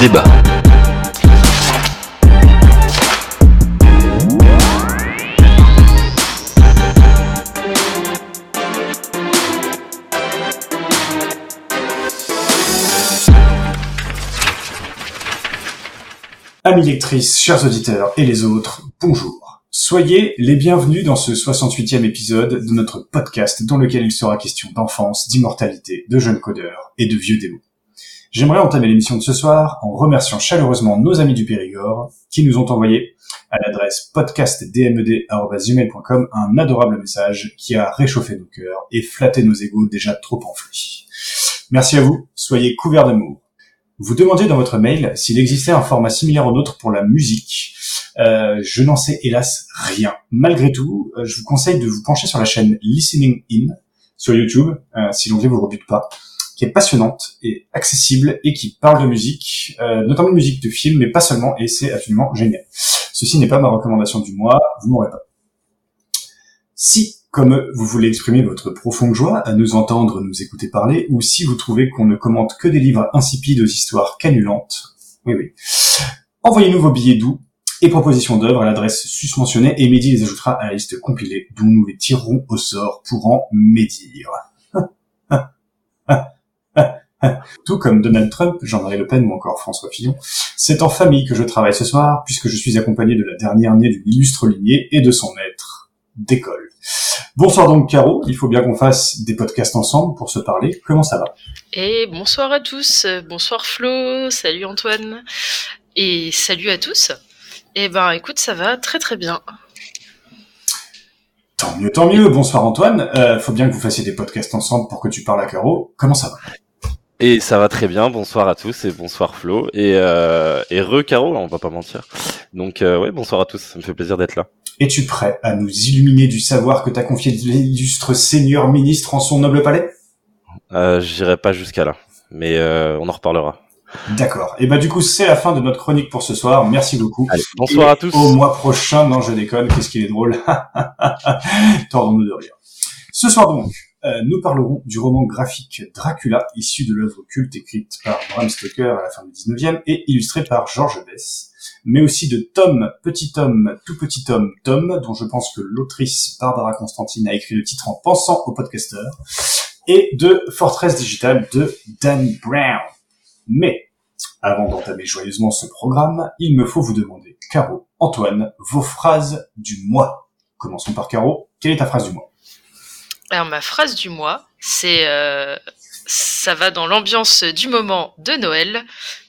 débat. Amis lectrices, chers auditeurs et les autres, bonjour. Soyez les bienvenus dans ce 68e épisode de notre podcast dans lequel il sera question d'enfance, d'immortalité, de jeunes codeurs et de vieux démons. J'aimerais entamer l'émission de ce soir en remerciant chaleureusement nos amis du Périgord qui nous ont envoyé à l'adresse podcastdmed.com un adorable message qui a réchauffé nos cœurs et flatté nos égaux déjà trop enflés. Merci à vous, soyez couverts d'amour. Vous demandiez dans votre mail s'il existait un format similaire au nôtre pour la musique. Euh, je n'en sais hélas rien. Malgré tout, euh, je vous conseille de vous pencher sur la chaîne Listening In sur YouTube, euh, si l'onglet vous rebute pas, qui est passionnante et accessible et qui parle de musique, euh, notamment de musique de film, mais pas seulement, et c'est absolument génial. Ceci n'est pas ma recommandation du mois, vous m'aurez pas. Si comme vous voulez exprimer votre profonde joie à nous entendre nous écouter parler, ou si vous trouvez qu'on ne commente que des livres insipides aux histoires canulantes, oui oui, envoyez-nous vos billets doux et propositions d'œuvres à l'adresse susmentionnée et Mehdi les ajoutera à la liste compilée dont nous les tirerons au sort pour en médire. Tout comme Donald Trump, Jean-Marie Le Pen ou encore François Fillon, c'est en famille que je travaille ce soir puisque je suis accompagné de la dernière née d'une illustre lignée et de son maître d'école. Bonsoir donc Caro, il faut bien qu'on fasse des podcasts ensemble pour se parler. Comment ça va? Et bonsoir à tous, bonsoir Flo, salut Antoine, et salut à tous. Eh ben écoute, ça va très très bien. Tant mieux, tant mieux. Bonsoir Antoine. Euh, faut bien que vous fassiez des podcasts ensemble pour que tu parles à Caro. Comment ça va? Et ça va très bien. Bonsoir à tous et bonsoir Flo et euh, et re Caro, on va pas mentir. Donc euh, ouais, bonsoir à tous. Ça me fait plaisir d'être là. Es-tu prêt à nous illuminer du savoir que t'as confié l'illustre seigneur ministre en son noble palais? Euh, J'irai pas jusqu'à là, mais euh, on en reparlera. D'accord. Et bah du coup c'est la fin de notre chronique pour ce soir. Merci beaucoup. Allez, bonsoir Et à tous. Au mois prochain, non je déconne, qu'est-ce qu'il est drôle. Tordons-nous de rire. Ce soir donc, euh, nous parlerons du roman graphique Dracula, issu de l'œuvre culte écrite par Bram Stoker à la fin du 19e et illustrée par Georges Bess, mais aussi de Tom, Petit Tom, Tout Petit Tom, Tom, dont je pense que l'autrice Barbara Constantine a écrit le titre en pensant au podcasteur, et de Fortress Digital de Dan Brown. Mais, avant d'entamer joyeusement ce programme, il me faut vous demander, Caro, Antoine, vos phrases du mois. Commençons par Caro. Quelle est ta phrase du mois? Alors ma phrase du mois, c'est euh, ça va dans l'ambiance du moment de Noël.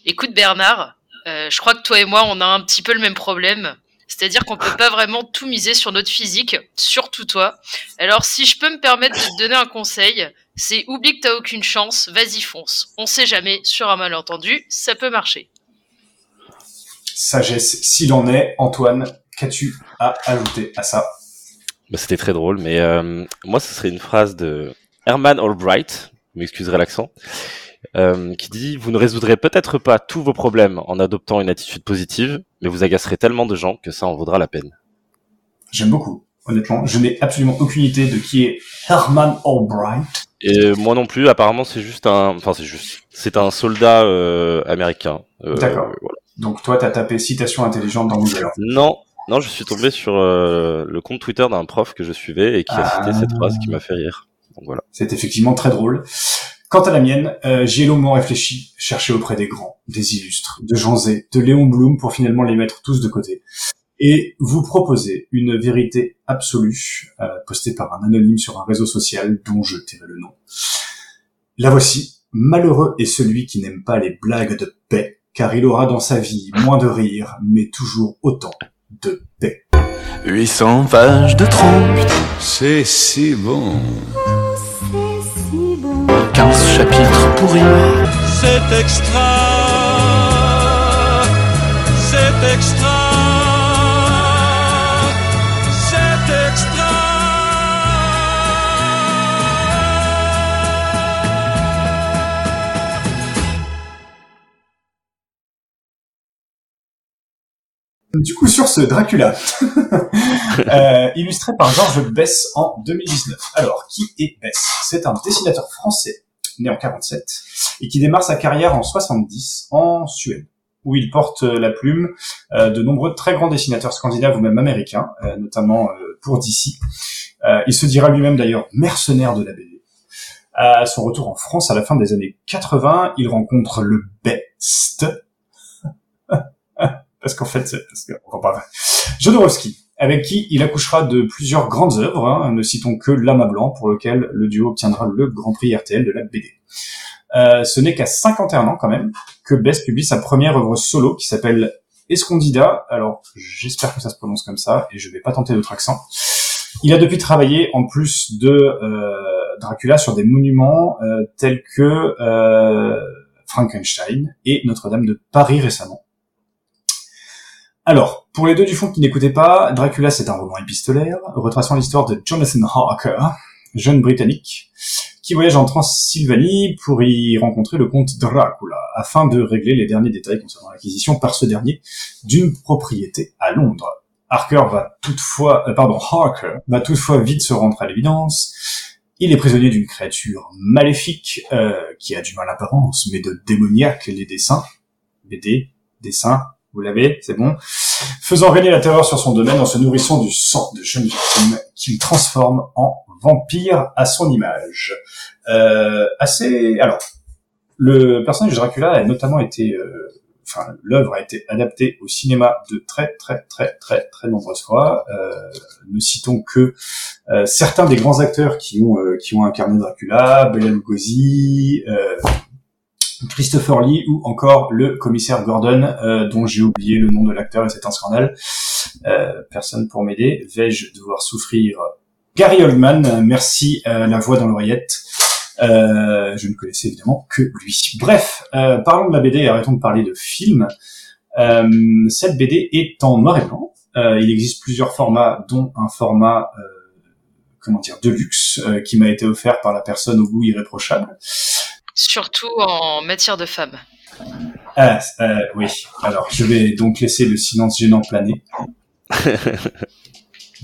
Écoute Bernard, euh, je crois que toi et moi on a un petit peu le même problème. C'est-à-dire qu'on peut pas vraiment tout miser sur notre physique, surtout toi. Alors si je peux me permettre de te donner un conseil, c'est oublie que t'as aucune chance, vas-y fonce. On sait jamais, sur un malentendu, ça peut marcher. Sagesse, s'il en est, Antoine, qu'as-tu à ajouter à ça? Bah, C'était très drôle, mais euh, moi ce serait une phrase de Herman Albright, vous m'excuserez l'accent, euh, qui dit vous ne résoudrez peut-être pas tous vos problèmes en adoptant une attitude positive, mais vous agacerez tellement de gens que ça en vaudra la peine. J'aime beaucoup, honnêtement. Je n'ai absolument aucune idée de qui est Herman Albright. Et moi non plus, apparemment c'est juste un, enfin c'est juste, c'est un soldat euh, américain. Euh, D'accord. voilà. Donc toi, t'as tapé citation intelligente dans Google. Non, non, je suis tombé sur euh, le compte Twitter d'un prof que je suivais et qui a Ah. cité cette phrase qui m'a fait rire. Donc voilà. C'est effectivement très drôle. Quant à la mienne, euh, j'y ai longuement réfléchi, cherché auprès des grands, des illustres, de Jean Zay, de Léon Blum pour finalement les mettre tous de côté. Et vous proposer une vérité absolue, euh, postée par un anonyme sur un réseau social dont je tairai le nom. La voici. Malheureux est celui qui n'aime pas les blagues de paix, car il aura dans sa vie moins de rire, mais toujours autant de paix. 800 pages de trompe, C'est si bon. 15 chapitres pourris. C'est extra, c'est extra, Du coup, sur ce Dracula, euh, illustré par Georges Bess en 2019. Alors, qui est Bess? C'est un dessinateur français, né en 47, et qui démarre sa carrière en 70 en Suède. où il porte la plume euh, de nombreux très grands dessinateurs scandinaves ou même américains, euh, notamment pour DC. Il se dira lui-même d'ailleurs mercenaire de la BD. À son retour en France à la fin des années 80, il rencontre le best. parce qu'en fait. Jodorowsky, avec qui il accouchera de plusieurs grandes œuvres, hein, ne citons que Lama Blanc, pour lequel le duo obtiendra le Grand Prix RTL de la BD. Euh, ce n'est qu'à 51 ans quand même que Best publie sa première œuvre solo qui s'appelle Escondida. Alors j'espère que ça se prononce comme ça et je vais pas tenter d'autre accent. Il a depuis travaillé en plus de euh, Dracula sur des monuments euh, tels que Frankenstein et Notre-Dame de Paris récemment. Alors, pour les deux du fond qui n'écoutaient pas, Dracula c'est un roman épistolaire retraçant l'histoire de Jonathan Harker, jeune britannique, qui voyage en Transylvanie pour y rencontrer le comte Dracula, afin de régler les derniers détails concernant l'acquisition par ce dernier d'une propriété à Londres. Harker va toutefois, euh, pardon, Harker va toutefois vite se rendre à l'évidence. Il est prisonnier d'une créature maléfique euh, qui a du mal apparence, mais de démoniaque les dessins, BD, dessins, vous l'avez, c'est bon, faisant régner la terreur sur son domaine en se nourrissant du sang de jeunes victimes qu'il transforme en vampire à son image. Euh, assez, alors, le personnage de Dracula a notamment été, euh, enfin, l'œuvre a été adaptée au cinéma de très, très, très, très, très nombreuses fois. Euh, ne citons que euh, certains des grands acteurs qui ont euh, qui ont incarné Dracula, Bela Lugosi, euh, Christopher Lee ou encore le commissaire Gordon, euh, dont j'ai oublié le nom de l'acteur et c'est un scandale. Euh, personne pour m'aider. Vais-je devoir souffrir? Gary Oldman, merci euh, la voix dans l'oreillette. Euh, je ne connaissais évidemment que lui. Bref, euh, parlons de la BD et arrêtons de parler de film. Euh, cette BD est en noir et blanc. Il existe plusieurs formats, dont un format comment dire de luxe qui m'a été offert par la personne au goût irréprochable. Surtout en matière de femmes. Ah, euh, oui. Alors, je vais donc laisser le silence gênant planer.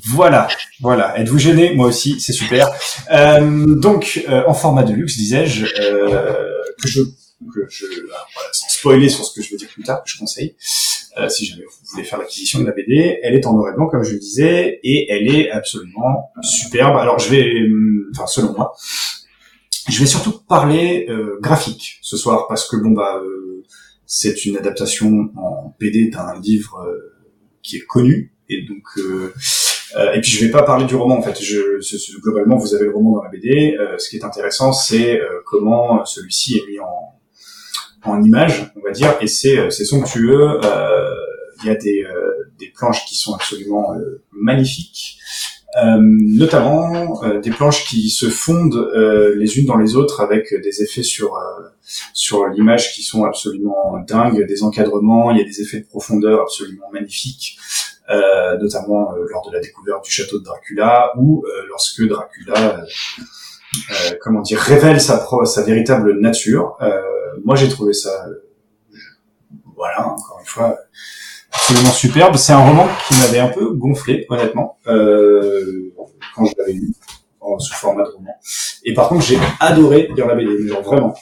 Voilà, voilà. Êtes-vous gêné? Moi aussi, c'est super. Euh, donc, euh, en format de luxe, disais-je, euh, que je, que je voilà, sans spoiler sur ce que je vais dire plus tard, que je conseille, euh, si jamais vous voulez faire l'acquisition de la BD, elle est en noir et blanc, comme je le disais, et elle est absolument superbe. Alors, je vais, hum, enfin, selon moi, je vais surtout parler euh, graphique ce soir, parce que bon bah, euh, c'est une adaptation en BD d'un livre euh, qui est connu, et donc euh, euh, et puis je vais pas parler du roman en fait. Je, globalement, vous avez le roman dans la BD. Euh, ce qui est intéressant, c'est comment celui-ci est mis en, en image, on va dire, et c'est c'est somptueux. Il y a des, des planches qui sont absolument magnifiques, Euh, notamment euh, des planches qui se fondent euh, les unes dans les autres avec des effets sur euh, sur l'image qui sont absolument dingues, des encadrements. Il y a des effets de profondeur absolument magnifiques euh, notamment euh, lors de la découverte du château de Dracula, ou lorsque Dracula, comment dire, révèle sa, pro- sa véritable nature. Moi, j'ai trouvé ça, voilà, encore une fois, absolument superbe. C'est un roman qui m'avait un peu gonflé, honnêtement, euh, quand je l'avais lu, en, sous format de roman. Et par contre, j'ai adoré lire la BD, genre vraiment.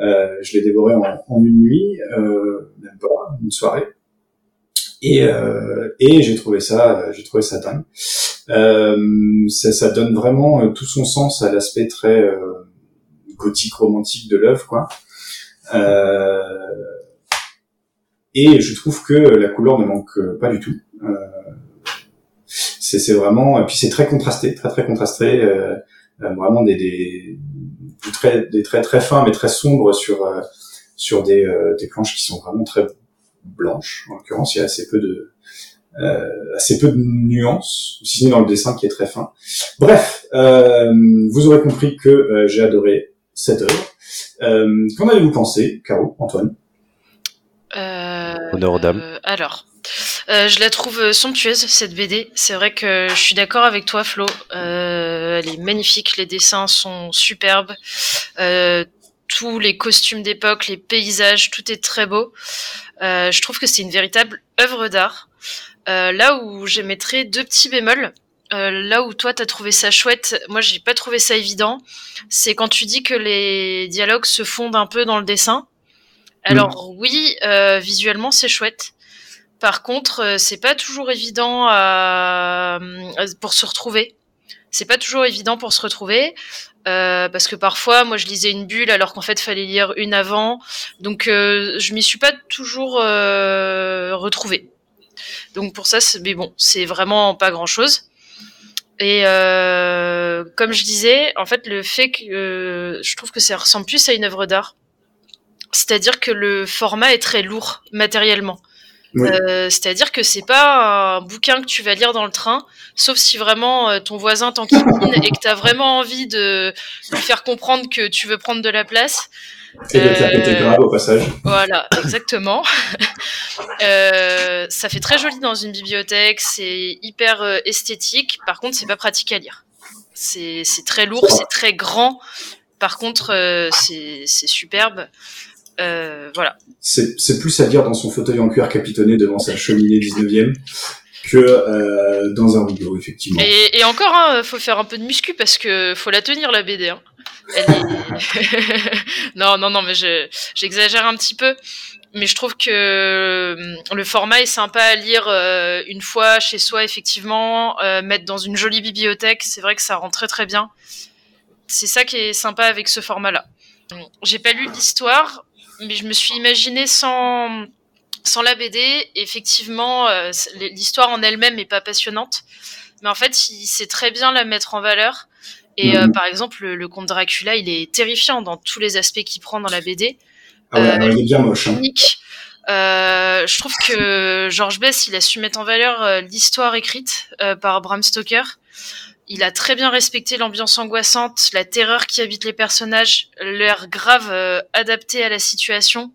Euh, je l'ai dévoré en, en une nuit, euh, même pas, une soirée et euh, et j'ai trouvé ça j'ai trouvé ça dingue euh, ça, ça donne vraiment euh, tout son sens à l'aspect très euh, gothique romantique de l'œuvre quoi euh, et je trouve que la couleur ne manque euh, pas du tout euh, c'est vraiment et puis c'est très contrasté très très contrasté euh, euh, vraiment des des, des traits des très fins mais très sombres sur euh, sur des des planches qui sont vraiment très blanche. En l'occurrence, il y a assez peu de euh, assez peu de nuances, si ce n'est dans le dessin qui est très fin. Bref, euh, vous aurez compris que j'ai adoré cette œuvre. Qu'en avez-vous pensé, Caro, Antoine? Honneur aux dames. euh, alors, euh, je la trouve euh, somptueuse cette BD. C'est vrai que je suis d'accord avec toi, Flo. Euh, elle est magnifique, les dessins sont superbes. Euh, tous les costumes d'époque, les paysages, tout est très beau. Euh, je trouve que c'est une véritable œuvre d'art. Euh, là où j'émettrais deux petits bémols. Euh, là où toi t'as trouvé ça chouette, moi j'ai pas trouvé ça évident. C'est quand tu dis que les dialogues se fondent un peu dans le dessin. Alors oui, euh, visuellement c'est chouette. Par contre, euh, c'est pas toujours évident à- à- pour se retrouver. C'est pas toujours évident pour se retrouver euh, parce que parfois, moi, je lisais une bulle alors qu'en fait, fallait lire une avant. Donc, euh, je m'y suis pas toujours euh, retrouvée. Donc pour ça, c'est- mais bon, c'est vraiment pas grand chose. Et euh, comme je disais, en fait, le fait que euh, je trouve que ça ressemble plus à une œuvre d'art. C'est-à-dire que le format est très lourd matériellement. Oui. Euh, C'est-à-dire que c'est pas un bouquin que tu vas lire dans le train, sauf si vraiment euh, ton voisin t'enquiquine et que tu as vraiment envie de lui faire comprendre que tu veux prendre de la place. Et de la Euh, péter grave au passage. Voilà, exactement. Euh, ça fait très joli dans une bibliothèque, c'est hyper esthétique. Par contre, c'est pas pratique à lire. C'est très lourd, c'est très grand. Par contre, c'est superbe. Euh, voilà. C'est plus à dire dans son fauteuil en cuir capitonné devant sa cheminée 19e que euh, dans un rideau, effectivement. Et, et encore, hein, faut faire un peu de muscu parce que faut la tenir la BD. Hein. Elle est- non, non, non, mais je- j'exagère un petit peu. Mais je trouve que hum, le format est sympa à lire euh, une fois chez soi, effectivement. Euh, mettre dans une jolie bibliothèque, c'est vrai que ça rend très très bien. C'est ça qui est sympa avec ce format-là. J'ai pas lu l'histoire, mais je me suis imaginé sans sans la BD, effectivement, euh, l'histoire en elle-même est pas passionnante, mais en fait, il sait très bien la mettre en valeur. Et euh, Mhm. par exemple, le, le conte Dracula, il est terrifiant dans tous les aspects qu'il prend dans la BD. Ah ouais, euh, il est bien moche. Hein. Euh, je trouve que George Bess, il a su mettre en valeur l'histoire écrite par Bram Stoker. Il a très bien respecté l'ambiance angoissante, la terreur qui habite les personnages, l'air grave euh, adapté à la situation.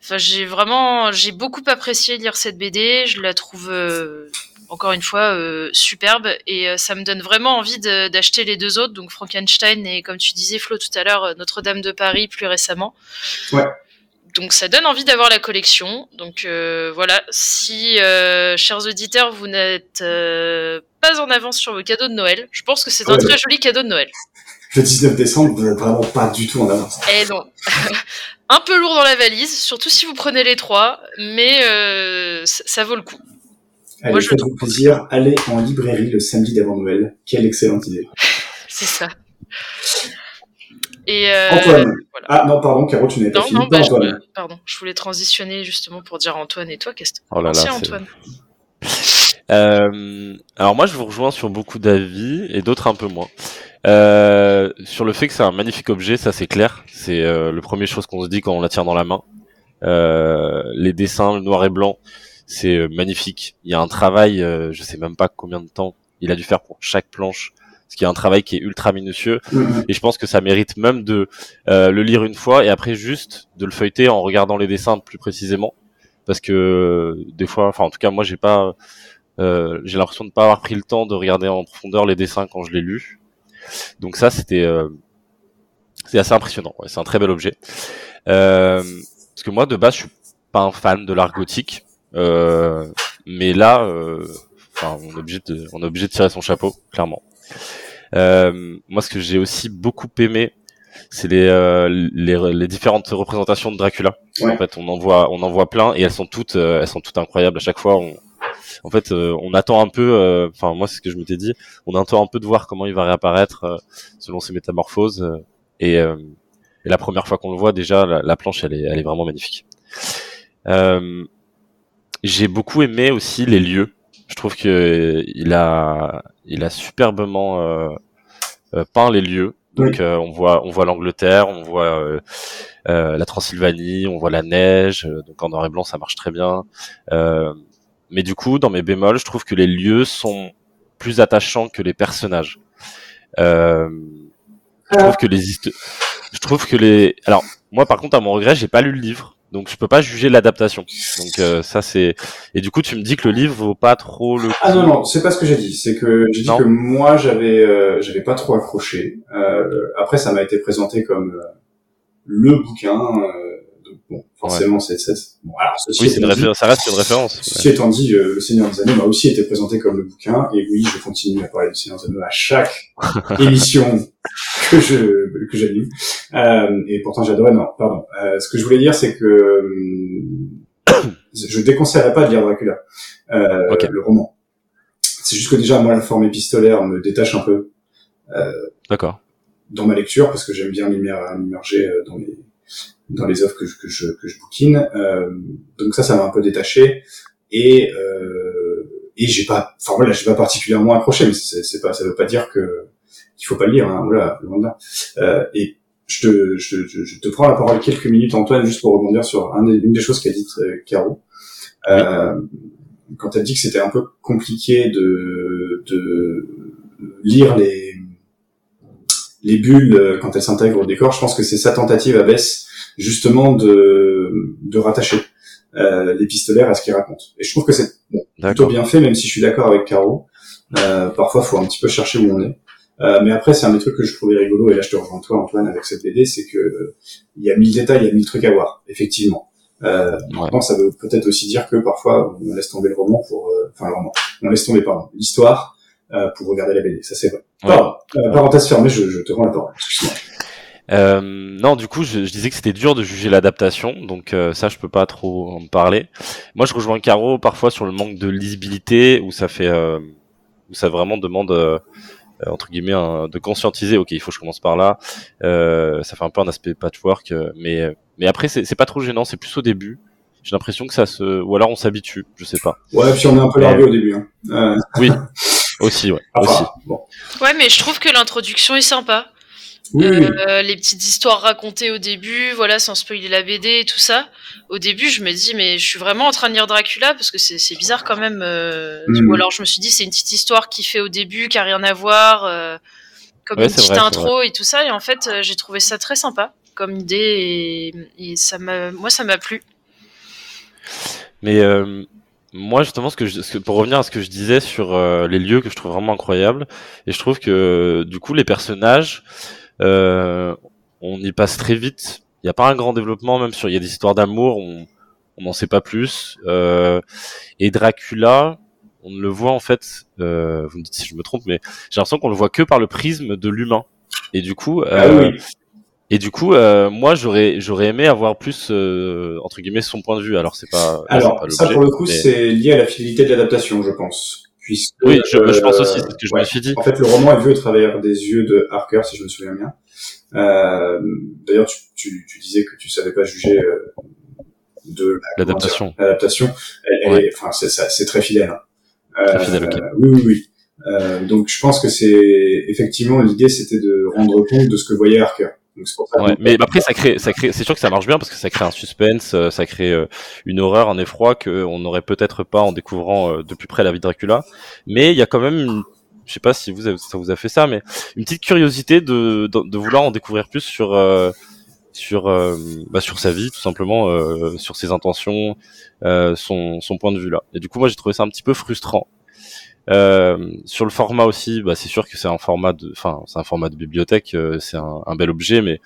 Enfin, j'ai vraiment, j'ai beaucoup apprécié lire cette BD. Je la trouve euh, encore une fois euh, superbe et ça me donne vraiment envie d'acheter les deux autres, donc Frankenstein et comme tu disais Flo tout à l'heure, Notre-Dame de Paris plus récemment. Ouais. Donc ça donne envie d'avoir la collection. Donc euh, voilà, si euh, chers auditeurs vous n'êtes euh, pas en avance sur vos cadeaux de Noël, je pense que c'est un très joli cadeau de Noël. Le 19 décembre, vous n'êtes vraiment pas du tout en avance. Et non. un peu lourd dans la valise, surtout si vous prenez les trois, mais ça, ça vaut le coup. Allez, Moi, je faites-vous plaisir, allez en librairie le samedi d'avant Noël. Quelle excellente idée. C'est ça. Et euh, Antoine. voilà. Ah non, pardon, Caro, tu n'avais pas fini. non, bah, je, Antoine. pardon, je voulais transitionner justement pour dire Antoine et toi, qu'est-ce que Oh Antoine? Euh, alors moi, je vous rejoins sur beaucoup d'avis et d'autres un peu moins. Euh, sur le fait que c'est un magnifique objet, ça c'est clair. C'est euh, le premier chose qu'on se dit quand on la tient dans la main. Euh, les dessins, le noir et blanc, c'est magnifique. Il y a un travail, euh, je sais même pas combien de temps il a dû faire pour chaque planche, parce qu'il y a un travail qui est ultra minutieux. Mhm. Et je pense que ça mérite même de euh, le lire une fois et après juste de le feuilleter en regardant les dessins plus précisément, parce que des fois, enfin en tout cas moi j'ai pas, euh, j'ai l'impression de pas avoir pris le temps de regarder en profondeur les dessins quand je l'ai lu. Donc ça c'était, euh, c'est assez impressionnant. Ouais, c'est un très bel objet. Euh, parce que moi de base je suis pas un fan de l'art gothique, euh, mais là, euh, enfin on est obligé de, on est obligé de tirer son chapeau clairement. Euh, moi, ce que j'ai aussi beaucoup aimé, c'est les, euh, les, les différentes représentations de Dracula. Ouais. En fait, on en voit, on en voit plein et elles sont toutes, euh, elles sont toutes incroyables à chaque fois. On, en fait, euh, on attend un peu. euh, Enfin, moi, c'est ce que je m'étais dit. On attend un peu de voir comment il va réapparaître selon ses métamorphoses. et, euh, et la première fois qu'on le voit, déjà, la, la planche, elle est, elle est vraiment magnifique. Euh, j'ai beaucoup aimé aussi les lieux. Je trouve que il a, il a superbement euh, euh, peint les lieux. Donc euh, on voit, on voit l'Angleterre, on voit euh, euh, la Transylvanie, on voit la neige. euh, donc en noir et blanc, ça marche très bien. Euh, mais du coup, dans mes bémols, je trouve que les lieux sont plus attachants que les personnages. Euh, je trouve que les je trouve que les alors moi par contre à mon regret j'ai pas lu le livre donc je peux pas juger l'adaptation donc euh, ça c'est et du coup tu me dis que le livre vaut pas trop le coup Ah non, non, c'est pas ce que j'ai dit. C'est que j'ai dit Non. que moi, j'avais euh, j'avais pas trop accroché. Euh, après, ça m'a été présenté comme euh, le bouquin. Euh, bon, forcément, c'est, c'est, bon, alors, ceci Oui, c'est une étant dit- ça reste une référence. Ceci étant dit, euh, Le Seigneur des Anneaux m'a aussi été présenté comme le bouquin, et oui, je continue à parler du Seigneur des Anneaux à chaque émission que je que j'anime. Euh, et pourtant j'adorais. Non, pardon. Euh, ce que je voulais dire, c'est que hum, je déconseillerais pas de lire Dracula, euh, Ok. le roman. C'est juste que déjà moi, la forme épistolaire me détache un peu D'accord. dans ma lecture parce que j'aime bien m'immer- m'immerger euh, dans les dans les œuvres que je que je, que je bouquine. Euh, donc ça, ça m'a un peu détaché et euh, et j'ai pas, enfin voilà, j'ai pas particulièrement accroché, mais c'est pas, ça veut pas dire que qu'il faut pas lire. Hein, voilà, loin de là. Euh, et je te, je, je, je te prends la parole quelques minutes, Antoine, juste pour rebondir sur une des choses qu'a dit euh, Caro. Euh, quand elle dit que c'était un peu compliqué de, de lire les les bulles quand elles s'intègrent au décor, je pense que c'est sa tentative à Bess justement de, de rattacher euh, l'épistolaire à ce qu'il raconte. Et je trouve que c'est plutôt bien fait, même si je suis d'accord avec Caro. Euh, parfois, faut un petit peu chercher où on est. Euh, mais après, c'est un des trucs que je trouvais rigolo, et là je te rejoins toi Antoine avec cette BD, c'est que euh, il y a mille détails, il y a mille trucs à voir, effectivement. Euh, maintenant, ça veut peut-être aussi dire que parfois on laisse tomber le roman pour, euh, enfin le roman, on laisse tomber pardon l'histoire euh, pour regarder la BD, ça c'est vrai. Ouais. Pardon, euh, parenthèse fermée, je, je te rends la parole. Excuse-moi. Euh, non, du coup, je, je disais que c'était dur de juger l'adaptation, donc euh, ça, je peux pas trop en parler. Moi, je rejoins Caro parfois sur le manque de lisibilité, où ça fait, euh, où ça vraiment demande euh, euh, entre guillemets un- de conscientiser. Ok, il faut que je commence par là. Euh, ça fait un peu un aspect patchwork, euh, mais mais après, c'est c'est pas trop gênant. C'est plus au début. J'ai l'impression que ça se, ou alors on s'habitue, je sais pas. Ouais, puis on est un peu largué au début. Hein. Euh, Oui, aussi, ouais, aussi. bon. Ouais, mais je trouve que l'introduction est sympa. Oui. Euh, les petites histoires racontées au début, voilà, sans spoiler la BD et tout ça. Au début, je me dis, mais je suis vraiment en train de lire Dracula parce que c'est bizarre quand même. Euh. Ou alors je me suis dit, c'est une petite histoire qui fait au début, qui a rien à voir, euh, comme Ouais, une petite vrai, intro et tout ça. Et en fait, j'ai trouvé ça très sympa comme idée et, et ça m'a, moi, ça m'a plu. Mais moi, justement, ce que je, ce que- pour revenir à ce que je disais sur euh, les lieux que je trouve vraiment incroyables, et je trouve que du coup, les personnages, euh, on y passe très vite. Il n'y a pas un grand développement, même sur il y a des histoires d'amour, on n'en sait pas plus. Euh, et Dracula, on ne le voit en fait. Euh, vous me dites si je me trompe, mais j'ai l'impression qu'on le voit que par le prisme de l'humain. Et du coup, Ah oui. et du coup, euh, moi, j'aurais j'aurais aimé avoir plus euh, entre guillemets son point de vue. Alors c'est pas. Alors, pas ça pour le coup, mais- c'est lié à la fidélité de l'adaptation, je pense. Puisque, Oui, je, je pense euh, aussi, c'est ce que je ouais. me suis dit. En fait, le roman est vu au travers des yeux de Harker, si je me souviens bien. Euh, D'ailleurs, tu, tu, tu disais que tu savais pas juger euh, de la- L'adaptation. L'adaptation, Ouais. enfin, c'est très fidèle. hein. Très fidèle, ok. Oui, oui, oui. Euh, donc, je pense que c'est effectivement l'idée, c'était de rendre compte de ce que voyait Harker. Mais après, ça crée, ça crée, c'est sûr que ça marche bien parce que ça crée un suspense, euh, ça crée euh, une horreur, un effroi que on n'aurait peut-être pas en découvrant euh, de plus près la vie de Dracula. Mais il y a quand même, une, je sais pas si vous avez- ça vous a fait ça, mais une petite curiosité de, de, vouloir en découvrir plus sur sur bah, sur sa vie, tout simplement, sur ses intentions, son son point de vue là. Et du coup, moi, j'ai trouvé ça un petit peu frustrant. Euh, sur le format aussi, bah, c'est sûr que c'est un format de, enfin, c'est un format de bibliothèque, euh, c'est un, un bel objet, mais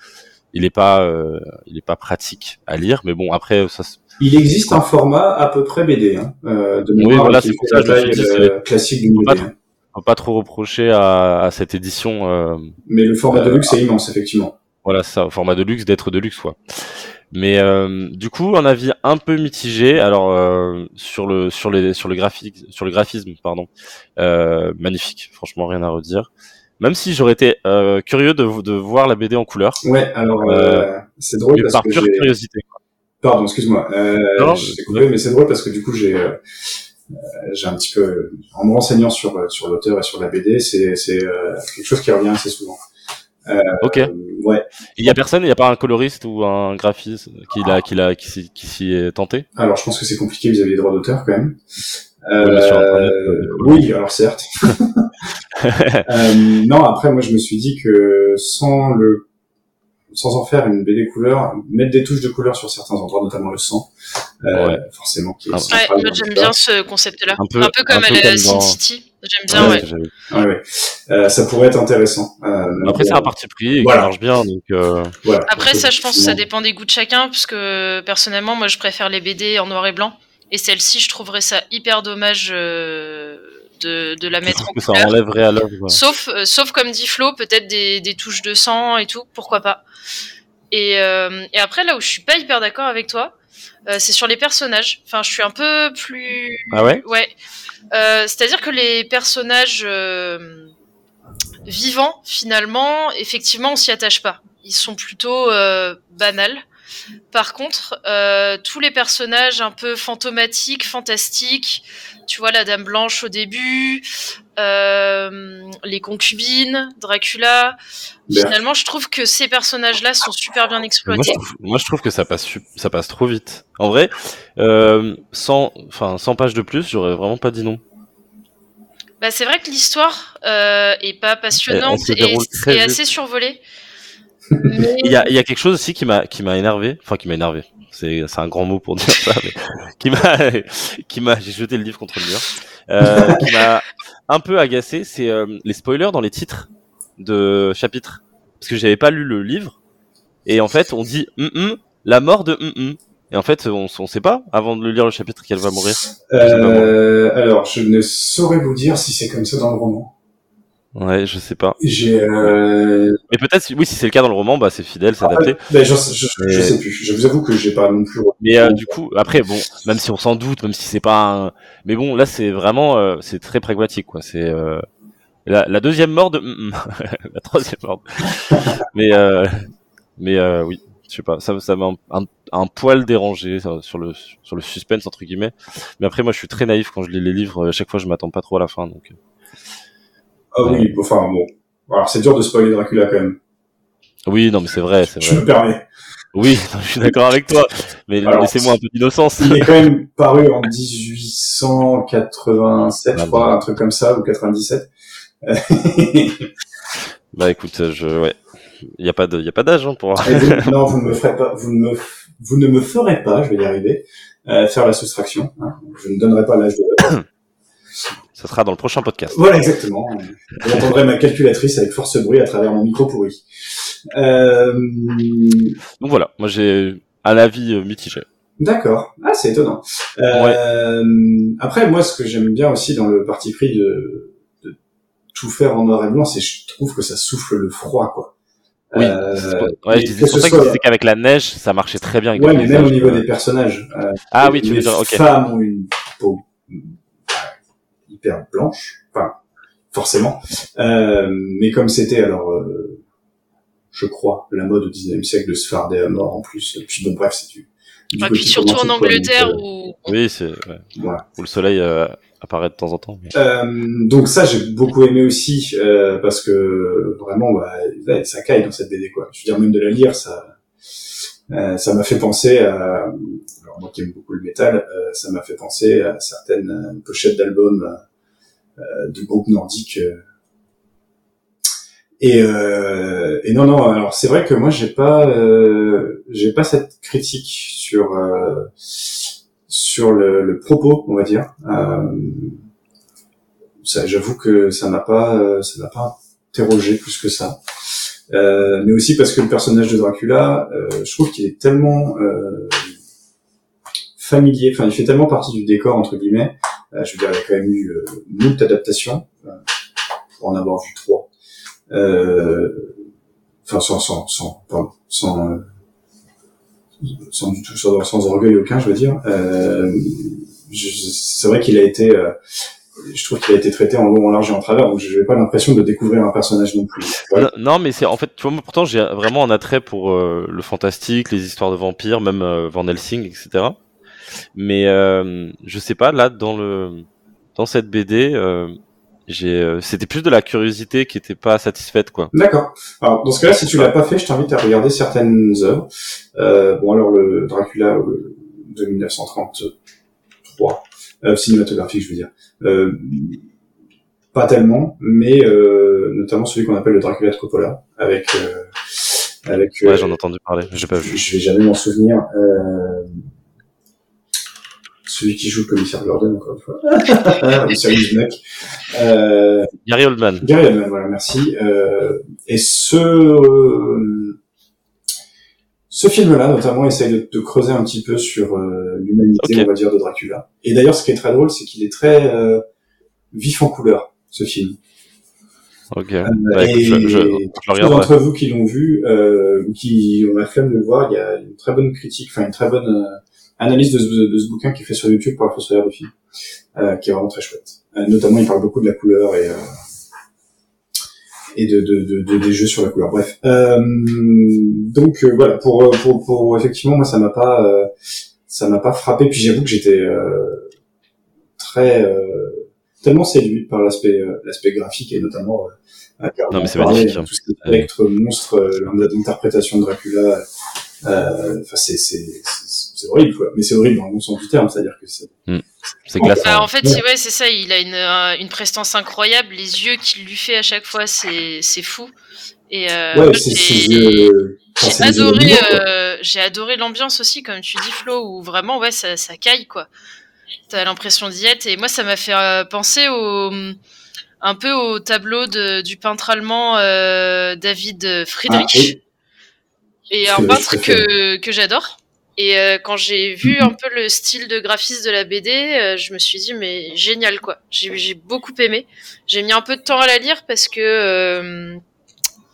il est pas, euh, il est pas pratique à lire. Mais bon, après, ça, Il existe un format à peu près BD, hein, euh, de Oui, mémoire, voilà, c'est la taille, euh, classique d'une faut pas BD. hein. on peut pas trop reprocher à, à cette édition. Euh, Mais le format de luxe est immense, effectivement. voilà, ça, format de luxe, d'être de luxe, quoi. Mais euh, du coup, un avis un peu mitigé. Alors euh, sur le sur les sur le graphique sur le graphisme, pardon, euh, magnifique. Franchement, rien à redire. Même si j'aurais été euh, curieux de, de voir la BD en couleur, Ouais, alors euh, Euh, c'est drôle parce par que pure curiosité. Pardon, excuse-moi. Euh, je mais- coupé, mais c'est drôle parce que du coup j'ai j'ai un petit peu en me renseignant sur sur l'auteur et sur la BD, c'est c'est euh, quelque chose qui revient assez souvent. Ok. Euh, ouais. Il y a personne, il y a pas un coloriste ou un graphiste qui l'a qui l'a qui s'y qui s'y est tenté? Alors je pense que c'est compliqué vis-à-vis des droits d'auteur quand même. Sur Internet, Euh, euh, oui, alors certes. Euh, non, après moi je me suis dit que sans le sans en faire une BD couleur, mettre des touches de couleur sur certains endroits, notamment le sang, euh, Ouais. forcément. Qui est Ah, Ouais, j'aime bien ce concept-là. Un Un peu- comme un peu à la Sin City. J'aime bien, Ouais, ouais. Ouais, ouais. Euh, ça pourrait être intéressant. Euh, Après, c'est un parti pris et Voilà. qui marche bien, donc euh, voilà. Après, ça, je pense que ça dépend des goûts de chacun, parce que personnellement, moi, je préfère les BD en noir et blanc. Et celle-ci, je trouverais ça hyper dommage euh, de, de la mettre en que ça couleur. enlèverait à l'œuvre. Sauf, euh, sauf comme dit Flo, peut-être des, des touches de sang et tout, pourquoi pas. Et, euh, et après, là où je suis pas hyper d'accord avec toi, euh, c'est sur les personnages. Enfin, je suis un peu plus. Ah ouais? Ouais. C'est-à-dire que les personnages vivants, finalement, effectivement, on s'y attache pas. Ils sont plutôt banals. Par contre, euh, tous les personnages un peu fantomatiques, fantastiques, tu vois la Dame Blanche au début, euh, les concubines, Dracula. Berk. Finalement, je trouve que ces personnages-là sont super bien Moi je, exploités. trouve, moi, je trouve que ça passe, ça passe trop vite. En vrai, euh, 100, enfin, 100 pages de plus, j'aurais vraiment pas dit non. Bah, c'est vrai que l'histoire euh, est pas passionnante et, et assez survolée. Mais- Il y a, il y a quelque chose aussi qui m'a, qui m'a énervé. Enfin, qui m'a énervé. C'est, c'est un grand mot pour dire ça, mais qui m'a, qui m'a, j'ai jeté le livre contre le mur. Euh, qui m'a un peu agacé, c'est euh, les spoilers dans les titres de chapitres. Parce que j'avais pas lu le livre. Et en fait, on dit hum, hum, la mort de hum. Et en fait, on, on sait pas avant de lire le chapitre qu'elle va mourir. Euh, alors, je ne saurais vous dire si c'est comme ça dans le roman. Ouais, je sais pas. J'ai, euh, Mais peut-être, oui, si c'est le cas dans le roman, bah c'est fidèle, c'est en adapté. ben, je, je, sais plus. Je vous avoue que j'ai pas non plus. Mais euh, du coup, après, bon, même si on s'en doute, même si c'est pas un... Mais bon, là, c'est vraiment... euh, c'est très pragmatique, quoi. C'est euh, la, la deuxième mort de... Mm, mm. la troisième mort. mais euh, mais euh, oui, je sais pas, ça, ça m'a un, un, un poil dérangé ça, sur le sur le suspense, entre guillemets. Mais après, moi, je suis très naïf quand je lis les livres. À chaque fois, je m'attends pas trop à la fin, donc... euh. Ah oui, enfin bon. Alors, c'est dur de spoiler Dracula quand même. Oui, non, mais c'est vrai, c'est Je vrai. me permets. Oui, je suis d'accord avec toi. Mais laissez-moi un peu d'innocence. Il est quand même paru en 1887, je Ah crois, bon. un truc comme ça, ou 97. Euh, Bah écoute, je... Ouais. Il y a pas de, il y a pas d'âge hein, pour. Vous- non, vous ne me ferez pas, vous ne me, vous ne me ferez pas, je vais y arriver, euh, faire la soustraction. hein. Je ne donnerai pas l'âge de. Ça sera dans le prochain podcast. Voilà, exactement. Vous entendrez ma calculatrice avec force bruit à travers mon micro pourri. Euh, Donc voilà, moi j'ai un avis euh, mitigé. D'accord. Ah, c'est étonnant. Euh, Après, moi, ce que j'aime bien aussi dans le parti pris de, de tout faire en noir et blanc, c'est je trouve que ça souffle le froid, quoi. Oui. Euh, Ouais, c'est pour ça que je disais qu'avec la neige, ça marchait très bien. Avec Ouais, mais même au niveau des personnages. euh, Ah oui, tu veux les dire, ok. femmes ont une peau euh, hyper blanche, enfin forcément. Euh, mais comme c'était alors, euh, je crois, la mode au 19e siècle de se farder à mort en plus. Puis bon, bref, c'est du. du Et puis surtout en quoi, Angleterre donc, où Oui, c'est ouais. euh, voilà. où le soleil euh, apparaît de temps en temps. mais- Euh, donc ça j'ai beaucoup aimé aussi euh, parce que vraiment bah, ouais, ça caille dans cette BD quoi. Je veux dire même de la lire ça euh, ça m'a fait penser à alors moi qui aime beaucoup le métal euh, ça m'a fait penser à certaines euh, pochettes d'albums euh, de groupes nordiques euh. et euh, et non non alors c'est vrai que moi j'ai pas euh, j'ai pas cette critique sur euh, sur le, le propos on va dire euh, ça, j'avoue que ça m'a pas, euh, ça m'a pas interrogé plus que ça. Euh, mais aussi parce que le personnage de Dracula, euh, je trouve qu'il est tellement euh, familier, enfin il fait tellement partie du décor entre guillemets. Euh, je veux dire, il y a quand même eu euh, moult adaptations euh, pour en avoir vu trois. Enfin, sans, sans, sans, pardon, sans, sans du tout, sans, sans orgueil aucun, je veux dire. C'est vrai qu'il a été je trouve qu'il a été traité en long, en large et en travers, donc je n'ai pas l'impression de découvrir un personnage non plus. Ouais. Non, non, mais c'est en fait, tu vois, moi, pourtant j'ai vraiment un attrait pour euh, le fantastique, les histoires de vampires, même euh, Van Helsing, etc. Mais euh, je sais pas, là dans le dans cette BD, euh, j'ai euh, c'était plus de la curiosité qui était pas satisfaite quoi. D'accord. Alors dans ce cas-là, si tu l'as pas fait, je t'invite à regarder certaines œuvres. Euh, bon alors le Dracula de 1933, euh, cinématographique, je veux dire. Euh, pas tellement, mais euh, notamment celui qu'on appelle le Dracula de Coppola, avec euh, avec. euh, Ouais, j'en ai entendu parler, j'ai pas vu. je vais jamais m'en souvenir. Euh, celui qui joue le commissaire Gordon, encore une fois. Euh, Gary Oldman. Gary Oldman, voilà, merci. Euh, et ce euh, ce film-là, notamment, essaye de, de creuser un petit peu sur euh, l'humanité, Ok. on va dire, de Dracula. Et d'ailleurs, ce qui est très drôle, c'est qu'il est très euh, vif en couleur, ce film. Ok. Euh, Bah, écoute, je, je, je regarderai. d'entre vous qui l'ont vu, euh, ou qui ont la flemme de le voir, il y a une très bonne critique, enfin une très bonne euh, analyse de ce, de ce bouquin qui est fait sur YouTube par le Fossoyeur de film, euh, qui est vraiment très chouette. Euh, notamment, il parle beaucoup de la couleur et euh, et de, de, de, de- des jeux sur la couleur. Bref, euh, donc euh, voilà, pour, pour pour effectivement, moi ça m'a pas euh, ça m'a pas frappé. Puis j'avoue que j'étais euh, très euh, tellement séduit par l'aspect euh, l'aspect graphique et notamment euh, Non, mais c'est magnifique, hein. tout ce qui est spectre, monstre, euh, l'interprétation de Dracula. euh, Enfin, c'est c'est c'est horrible quoi. Mais c'est horrible dans le bon sens du terme, c'est-à-dire que c'est C'est glaçant. Bah, en fait, Ouais. c'est ouais, c'est ça. Il a une, euh, une prestance incroyable. Les yeux qu'il lui fait à chaque fois, c'est c'est fou. Et euh, ouais, c'est euh, enfin, j'ai adoré, euh, j'ai adoré l'ambiance aussi, comme tu dis, Flo, où vraiment, ouais, ça, ça caille, quoi. T'as l'impression d'y être. Et moi, ça m'a fait euh, penser au, un peu au tableau de, du peintre allemand euh, David Friedrich. Ah, oui. Et un peintre que, que j'adore. Et euh, quand j'ai vu un peu le style de graphisme de la BD, euh, je me suis dit mais génial quoi. J'ai beaucoup aimé. J'ai mis un peu de temps à la lire parce que euh,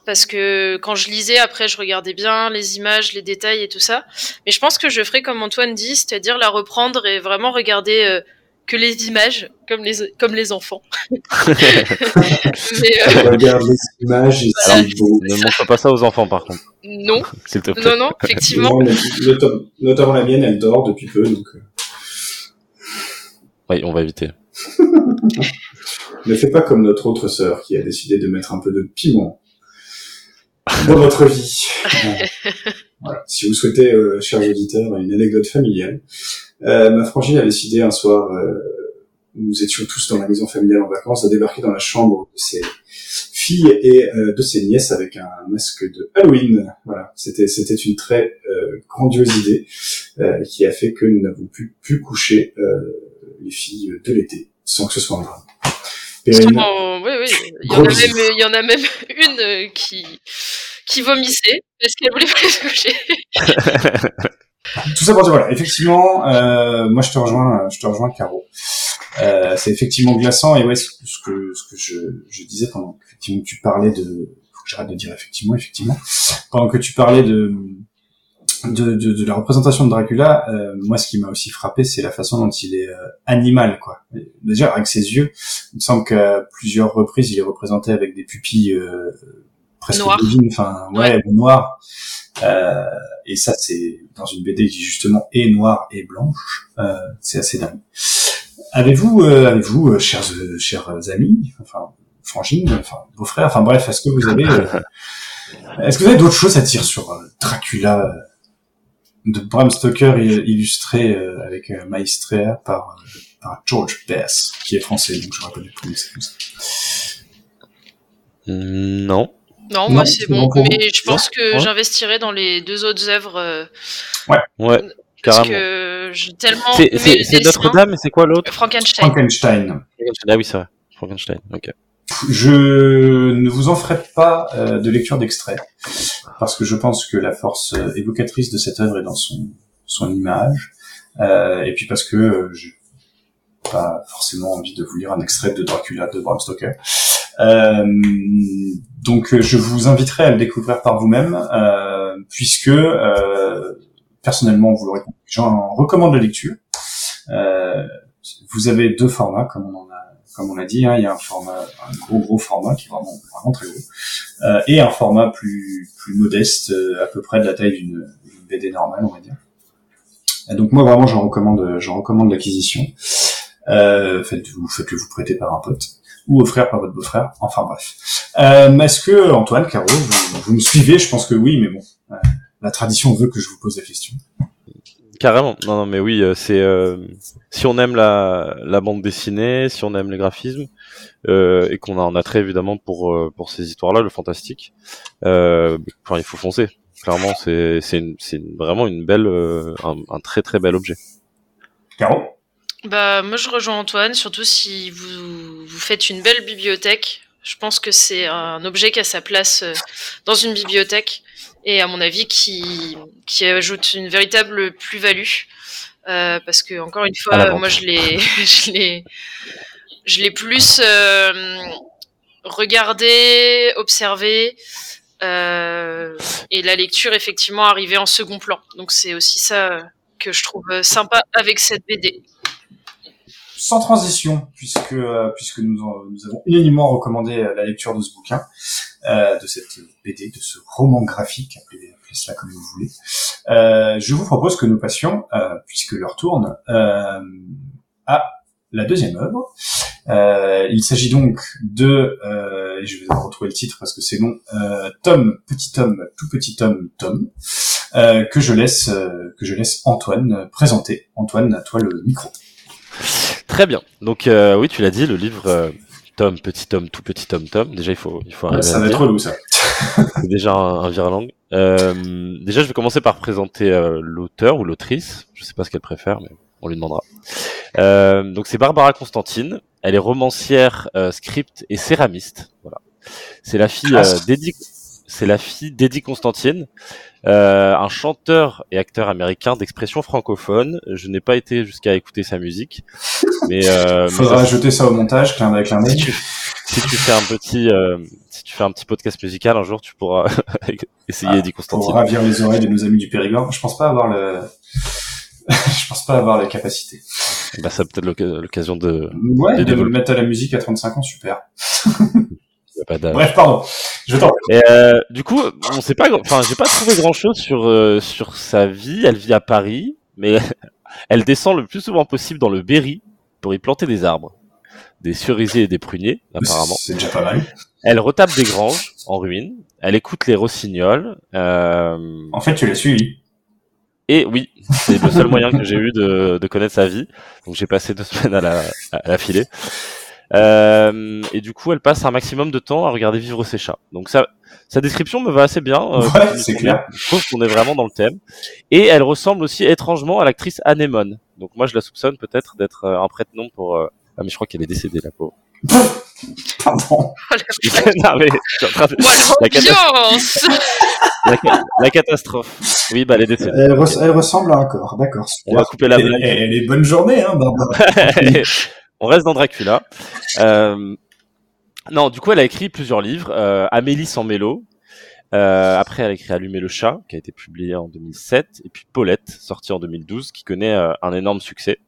parce que quand je lisais après je regardais bien les images, les détails et tout ça. Mais je pense que je ferai comme Antoine dit, c'est-à-dire la reprendre et vraiment regarder euh, que les images comme les comme les enfants. mais euh, Regarde les images et Voilà. c'est beau. Ne montre pas ça aux enfants, par contre, non, s'il te plaît. non non, effectivement. Non, notamment la mienne, elle dort depuis peu, donc euh, Oui, on va éviter. ne fais pas comme notre autre sœur qui a décidé de mettre un peu de piment dans votre vie. Voilà. Si vous souhaitez, euh, chers auditeurs, une anecdote familiale, ma frangine a décidé un soir, euh, nous étions tous dans la maison familiale en vacances, de débarquer dans la chambre de ses filles et euh, de ses nièces avec un masque de Halloween. Voilà, c'était c'était une très euh, grandiose idée euh, qui a fait que nous n'avons pu, pu coucher euh, les filles de l'été sans que ce soit un drame. Sûrement, oui, oui. Il y, en a même, il y en a même une euh, qui, qui vomissait parce qu'elle voulait pas se coucher. Tout ça pour dire voilà, effectivement, euh, moi je te rejoins, je te rejoins Caro. Euh, c'est effectivement glaçant et ouais, ce, que ce que je, je disais pendant que tu parlais de, faut que j'arrête de dire effectivement, effectivement, pendant que tu parlais de de, de, de la représentation de Dracula, euh, moi ce qui m'a aussi frappé, c'est la façon dont il est euh, animal quoi. Déjà avec ses yeux, il me semble qu'à plusieurs reprises il est représenté avec des pupilles euh, presque bovines, enfin ouais, noires. Euh, et ça, c'est dans une BD qui justement est noire et blanche. Euh, c'est assez dingue. Avez-vous, euh, avez-vous, euh, chers, euh, chers amis, enfin, frangines, enfin, beaux frères, enfin bref, est-ce que vous avez, euh, est-ce que vous avez d'autres choses à dire sur euh, Dracula euh, de Bram Stoker il- illustré euh, avec euh, Maestria par, euh, par George Bess, qui est français, donc je rappelle le ça. Non. Non, moi c'est c'est bon, mais je pense que Ouais. j'investirai dans les deux autres œuvres euh, Ouais, parce carrément. que j'ai tellement C'est. Notre-Dame et c'est quoi l'autre? Frankenstein. Frankenstein. Ah oui, c'est vrai. Frankenstein, ok. Je ne vous en ferai pas euh, de lecture d'extrait parce que je pense que la force euh, évocatrice de cette œuvre est dans son son image euh, et puis parce que euh, j'ai pas forcément envie de vous lire un extrait de Dracula de Bram Stoker. Euh, donc euh, je vous inviterai à le découvrir par vous-même euh, puisque euh, personnellement vous l'aurez compris, j'en recommande la lecture. Euh, vous avez deux formats comme on a comme on l'a dit, hein, il y a un format, un gros gros format qui est vraiment vraiment très gros, euh, et un format plus plus modeste, à peu près de la taille d'une BD normale, on va dire. Donc moi vraiment, j'en recommande, j'en recommande l'acquisition. Euh, faites-vous, faites-le vous prêter par un pote ou offrir par votre beau-frère. Enfin bref. Euh, Est-ce que Antoine, Caro, vous, vous me suivez? Je pense que oui, mais bon, euh, la tradition veut que je vous pose la question. Carrément. Non, non, mais oui, euh, c'est euh, si on aime la, la bande dessinée, si on aime les graphismes euh, et qu'on a un attrait évidemment pour pour ces histoires-là, le fantastique, euh, enfin, il faut foncer. Clairement, c'est c'est vraiment une belle, euh, un, un très très bel objet. Caro? Bah, moi, je rejoins Antoine, surtout si vous, vous faites une belle bibliothèque. Je pense que c'est un objet qui a sa place euh, dans une bibliothèque et, à mon avis, qui, qui ajoute une véritable plus-value. Euh, parce que, encore une fois, moi, je l'ai, je l'ai, je l'ai plus euh, regardé, observé. euh, et la lecture, effectivement, arrivée en second plan. Donc, c'est aussi ça que je trouve euh, sympa avec cette BD. Sans transition, puisque euh, puisque nous, nous avons unanimement recommandé euh, la lecture de ce bouquin, euh, de cette BD, de ce roman graphique, appelez, cela comme vous voulez. Euh, je vous propose que nous passions, euh, puisque l'heure tourne, euh, à la deuxième œuvre. Il s'agit donc de, et je vais retrouver le titre parce que c'est long, Tom, petit Tom, tout petit Tom, Tom, que je laisse que je laisse Antoine présenter. Antoine, à toi le micro. Très bien. Donc euh, oui, tu l'as dit, le livre euh, Tom, petit Tom, tout petit Tom, Tom. Déjà, il faut il faut Ouais, ça va être relou ça. C'est déjà un, un. Euh, déjà, je vais commencer par présenter l'auteur ou l'autrice. Je sais pas ce qu'elle préfère, mais on lui demandera. Donc, c'est Barbara Constantine. Elle est romancière, script et céramiste. Voilà. C'est la fille Classe. d'Eddie. C'est la fille d'Eddie Constantine, euh, un chanteur et acteur américain d'expression francophone. Je n'ai pas été jusqu'à écouter sa musique, mais, euh, Faudra ajouter ça au montage, clin d'œil, clin si d'œil. tu, si tu fais un petit, euh, si tu fais un petit podcast musical un jour, tu pourras essayer Ah, Eddie Pour Constantine. ravir les oreilles de nos amis du Périgord. Je pense pas avoir le, je pense pas avoir la capacité. Bah, ça a peut-être l'oc- l'occasion de. Ouais, De de mettre à la musique à 35 ans, super. Pas. Bref, pardon. Je t'en Et, euh, du coup, on sait pas, enfin, j'ai pas trouvé grand chose sur euh, sur sa vie. Elle vit à Paris, mais elle descend le plus souvent possible dans le Berry pour y planter des arbres, des cerisiers et des pruniers, apparemment. C'est déjà pas mal. Elle retape des granges en ruine. Elle écoute les rossignols. Euh, En fait, tu l'as suivi. Et oui, c'est le seul moyen que j'ai eu de, de connaître sa vie. Donc j'ai passé deux semaines à la, à la filer. Euh, et du coup, elle passe un maximum de temps à regarder vivre ses chats. Donc ça, sa description me va assez bien. euh, Ouais, c'est clair. Je trouve qu'on est vraiment dans le thème. Et elle ressemble aussi étrangement à l'actrice Anémone. Donc moi, je la soupçonne peut-être d'être euh, un prête-nom pour... euh, Ah mais je crois qu'elle est décédée, la pauvre. Pardon. non mais... je suis en train de- La cata- l'ambiance la, ca- la catastrophe. Oui, bah elle est décédée. Elle, res- elle ressemble à un corps, d'accord. On va couper la blague. elle- elle est bonne journée, hein, Barbara. On reste dans Dracula. Euh, non, du coup, elle a écrit plusieurs livres. Euh, Amélie sans mélo. Euh, après, elle a écrit Allumer le chat, qui a été publié en 2007, et puis Paulette, sorti en 2012, qui connaît euh, un énorme succès.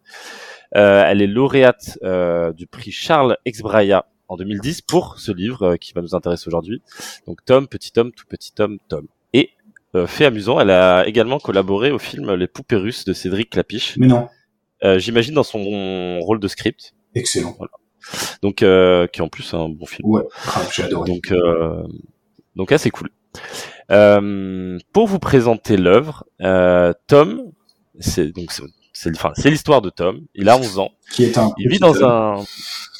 Euh, elle est lauréate euh, du prix Charles Exbraya en 2010 pour ce livre qui va nous intéresser aujourd'hui. Donc Tom, petit homme, tout petit homme, Tom. Et euh, fait amusant, elle a également collaboré au film Les Poupées Russes de Cédric Clapiche. Mais non. Euh, J'imagine dans son rôle de script. Excellent. donc euh, qui est en plus un bon film. Ouais, grave, j'ai adoré. Donc euh, donc assez cool. Euh, pour vous présenter l'œuvre, euh, Tom, c'est donc c'est enfin, c'est l'histoire de Tom. Il a 11 ans. Qui est un. Il vit dans homme. un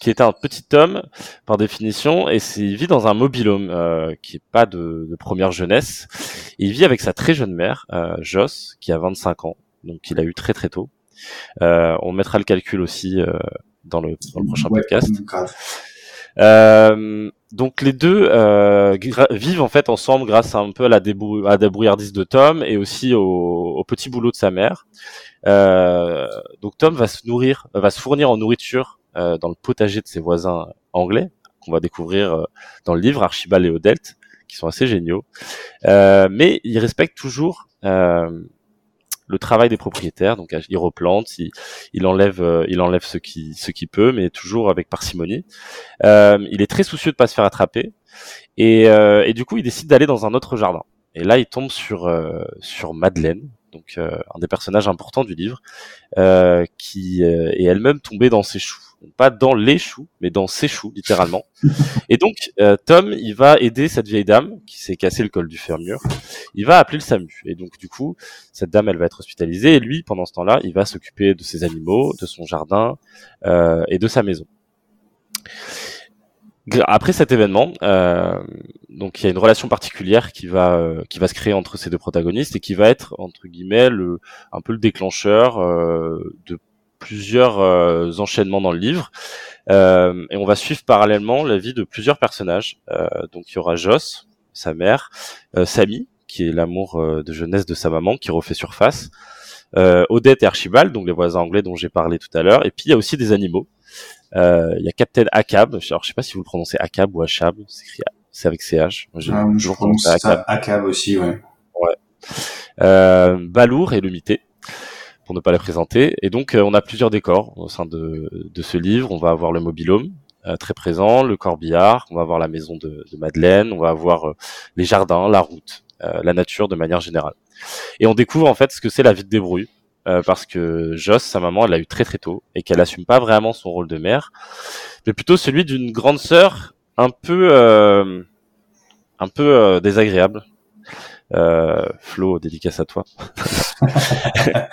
qui est un petit homme par définition et il vit dans un mobilhome euh, qui est pas de, de première jeunesse. Et il vit avec sa très jeune mère, euh, Joss, qui a 25 ans, donc il a eu très très tôt. Euh, on mettra le calcul aussi euh, dans le dans le prochain Ouais, podcast. Euh, donc les deux euh, vivent en fait ensemble grâce un peu à la, débrou à la débrouillardise de Tom et aussi au, au petit boulot de sa mère. Euh, donc Tom va se nourrir, va se fournir en nourriture dans le potager de ses voisins anglais qu'on va découvrir dans le livre Archibald et Odelt, qui sont assez géniaux. Mais il respecte toujours le travail des propriétaires, donc il replante, il, enlève, euh, il ce qui, ce qui peut, mais toujours avec parcimonie. Euh, il est très soucieux de pas se faire attraper, et, euh, et du coup il décide d'aller dans un autre jardin. Et là il tombe sur sur Madeleine, donc euh, un des personnages importants du livre, euh, qui euh, est elle-même tombée dans ses choux, pas dans les choux, mais dans ses choux littéralement. et donc euh, Tom il va aider cette vieille dame qui s'est cassé le col du fémur. Il va appeler le SAMU, et donc du coup cette dame elle va être hospitalisée, et lui pendant ce temps-là il va s'occuper de ses animaux, de son jardin euh, et de sa maison. Après cet événement, euh, donc il y a une relation particulière qui va euh, qui va se créer entre ces deux protagonistes et qui va être entre guillemets le un peu le déclencheur euh, de plusieurs euh, enchaînements dans le livre. Euh, et on va suivre parallèlement la vie de plusieurs personnages. Euh, donc il y aura Joss, sa mère, Samy, qui est l'amour de jeunesse de sa maman, qui refait surface, Odette et Archibald, donc les voisins anglais dont j'ai parlé tout à l'heure. Et puis il y a aussi des animaux. Euh, Il y a Captain Akab. Alors je sais pas si vous le prononcez Akab ou Achab. C'est avec CH. Moi, Ah, je prononce Akab. aussi, ouais. Euh, Balour et le Mité, pour ne pas les présenter. Et donc, euh, on a plusieurs décors au sein de, de ce livre. On va avoir le mobilhome, euh, très présent, le corbillard, on va avoir la maison de, de Madeleine, on va avoir euh, les jardins, la route, euh, la nature de manière générale. Et on découvre en fait ce que c'est la vie de débrouille. Euh, parce que Joss, sa maman, elle l'a eu très très tôt et qu'elle assume pas vraiment son rôle de mère, mais plutôt celui d'une grande sœur un peu euh, un peu euh, désagréable. Euh, Flo, dédicace à toi.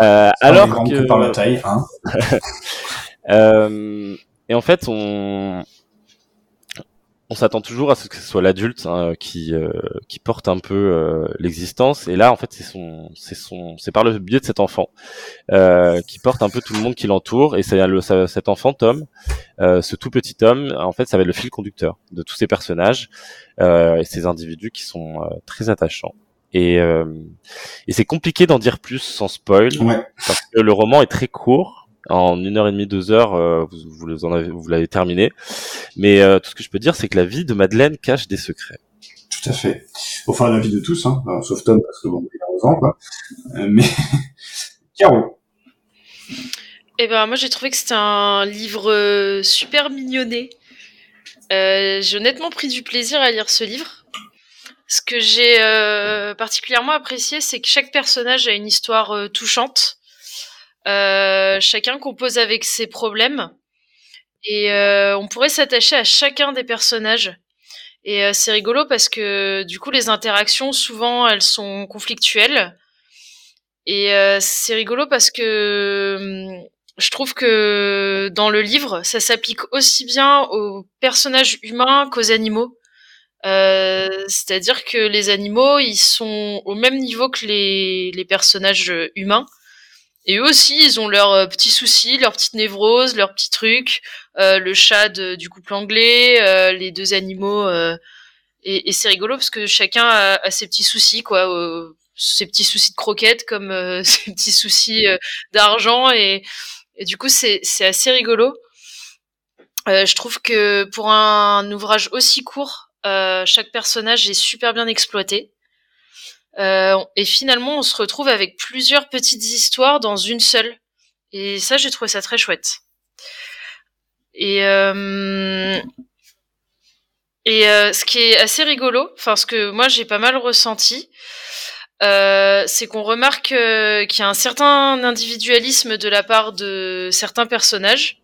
Euh, Alors que que par la taille, hein. euh, et en fait, on on s'attend toujours à ce que ce soit l'adulte hein, qui euh, qui porte un peu euh, l'existence. Et là, en fait, c'est son c'est son c'est par le biais de cet enfant euh, qui porte un peu tout le monde qui l'entoure. Et c'est le ça- cet enfant Tom, euh, ce tout petit homme, en fait, ça va être le fil conducteur de tous ces personnages euh, et ces individus qui sont euh, très attachants. Et, euh, et c'est compliqué d'en dire plus sans spoil Ouais. parce que le roman est très court. En une heure et demie, deux heures, euh, vous, vous, les en avez- vous l'avez terminé. Mais euh, tout ce que je peux dire, c'est que la vie de Madeleine cache des secrets. Tout à fait. Enfin, la vie de tous, hein. Alors, sauf Tom, parce que bon, il a 11 ans, quoi. Euh, mais, Caro. Eh ben, moi, j'ai trouvé que c'était un livre super mignonné. Euh, j'ai honnêtement pris du plaisir à lire ce livre. Ce que j'ai euh, particulièrement apprécié, c'est que chaque personnage a une histoire euh, touchante. Euh, chacun compose avec ses problèmes. Et euh, on pourrait s'attacher à chacun des personnages. Et euh, c'est rigolo parce que du coup, les interactions, souvent, elles sont conflictuelles. Et euh, c'est rigolo parce que je trouve que dans le livre, ça s'applique aussi bien aux personnages humains qu'aux animaux. Euh, C'est-à-dire que les animaux, ils sont au même niveau que les, les personnages humains. Et eux aussi, ils ont leurs euh, petits soucis, leurs petites névroses, leurs petits trucs. Euh, le chat du couple anglais, euh, les deux animaux. euh, et et c'est rigolo parce que chacun a, a ses petits soucis, quoi. euh, ses petits soucis de croquettes comme euh, ses petits soucis d'argent. Et, et du coup, c'est assez rigolo. Je trouve que pour un ouvrage aussi court, chaque personnage est super bien exploité. Euh, et finalement, on se retrouve avec plusieurs petites histoires dans une seule. Et ça, j'ai trouvé ça très chouette. Et, euh, et euh, ce qui est assez rigolo, enfin ce que moi j'ai pas mal ressenti, euh, c'est qu'on remarque euh, qu'il y a un certain individualisme de la part de certains personnages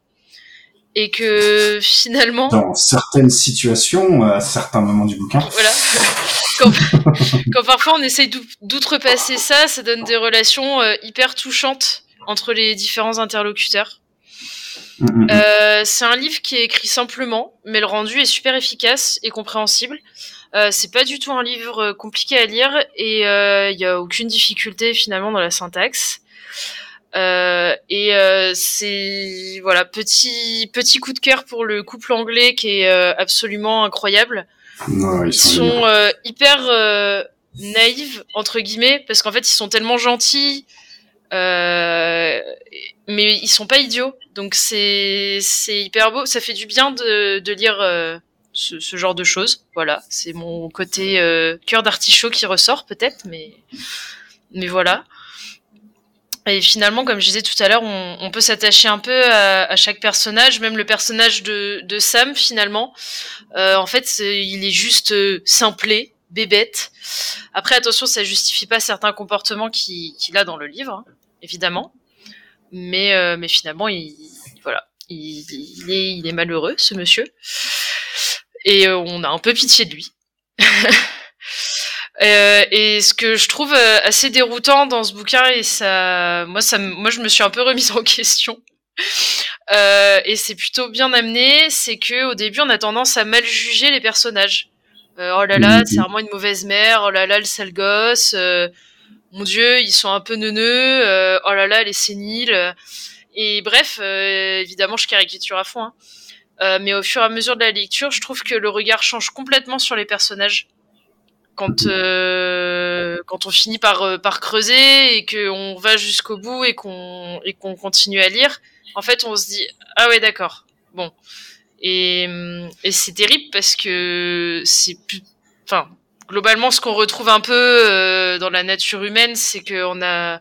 et que finalement, Dans certaines situations, à certains moments du bouquin. voilà, quand, quand parfois on essaye d'ou- d'outrepasser ça, ça donne des relations euh, hyper touchantes entre les différents interlocuteurs. Mm, mm, mm. Euh, c'est un livre qui est écrit simplement, mais le rendu est super efficace et compréhensible. Euh, c'est pas du tout un livre euh, compliqué à lire et il y a aucune difficulté finalement dans la syntaxe. Euh, et euh, c'est voilà petit petit coup de cœur pour le couple anglais qui est euh, absolument incroyable. Ils Ils sont, sont euh, hyper euh, naïfs entre guillemets parce qu'en fait ils sont tellement gentils, euh, mais ils sont pas idiots. Donc c'est c'est hyper beau. Ça fait du bien de, de lire euh, ce, ce genre de choses. Voilà, c'est mon côté euh, cœur d'artichaut qui ressort peut-être, mais mais voilà. Et finalement, comme je disais tout à l'heure, on, peut s'attacher un peu à, à chaque personnage, même le personnage de, Sam finalement. Euh, en fait, il est juste euh, simplé, bébête. Après, attention, ça justifie pas certains comportements qu'il a dans le livre, hein, évidemment. Mais, euh, finalement, il, voilà, il, est, malheureux, ce monsieur. Et euh, on a un peu pitié de lui. Euh, et ce que je trouve euh, assez déroutant dans ce bouquin, et ça, moi, ça, moi, je me suis un peu remise en question. Euh, et c'est plutôt bien amené, c'est que au début on a tendance à mal juger les personnages. Euh, oh là là, Mhm. c'est vraiment une mauvaise mère. Oh là là, le sale gosse. euh, mon Dieu, ils sont un peu neuneux. euh, oh là là, elle est sénile. Et bref, euh, évidemment, je caricature à fond. hein. Euh, mais au fur et à mesure de la lecture, je trouve que le regard change complètement sur les personnages. Quand, euh, quand on finit par, euh, par creuser et qu'on va jusqu'au bout et qu'on et qu'on continue à lire, en fait, on se dit ah ouais d'accord, bon. Et, hum, et c'est terrible parce que c'est enfin, globalement, ce qu'on retrouve un peu euh, dans la nature humaine, c'est qu'on a,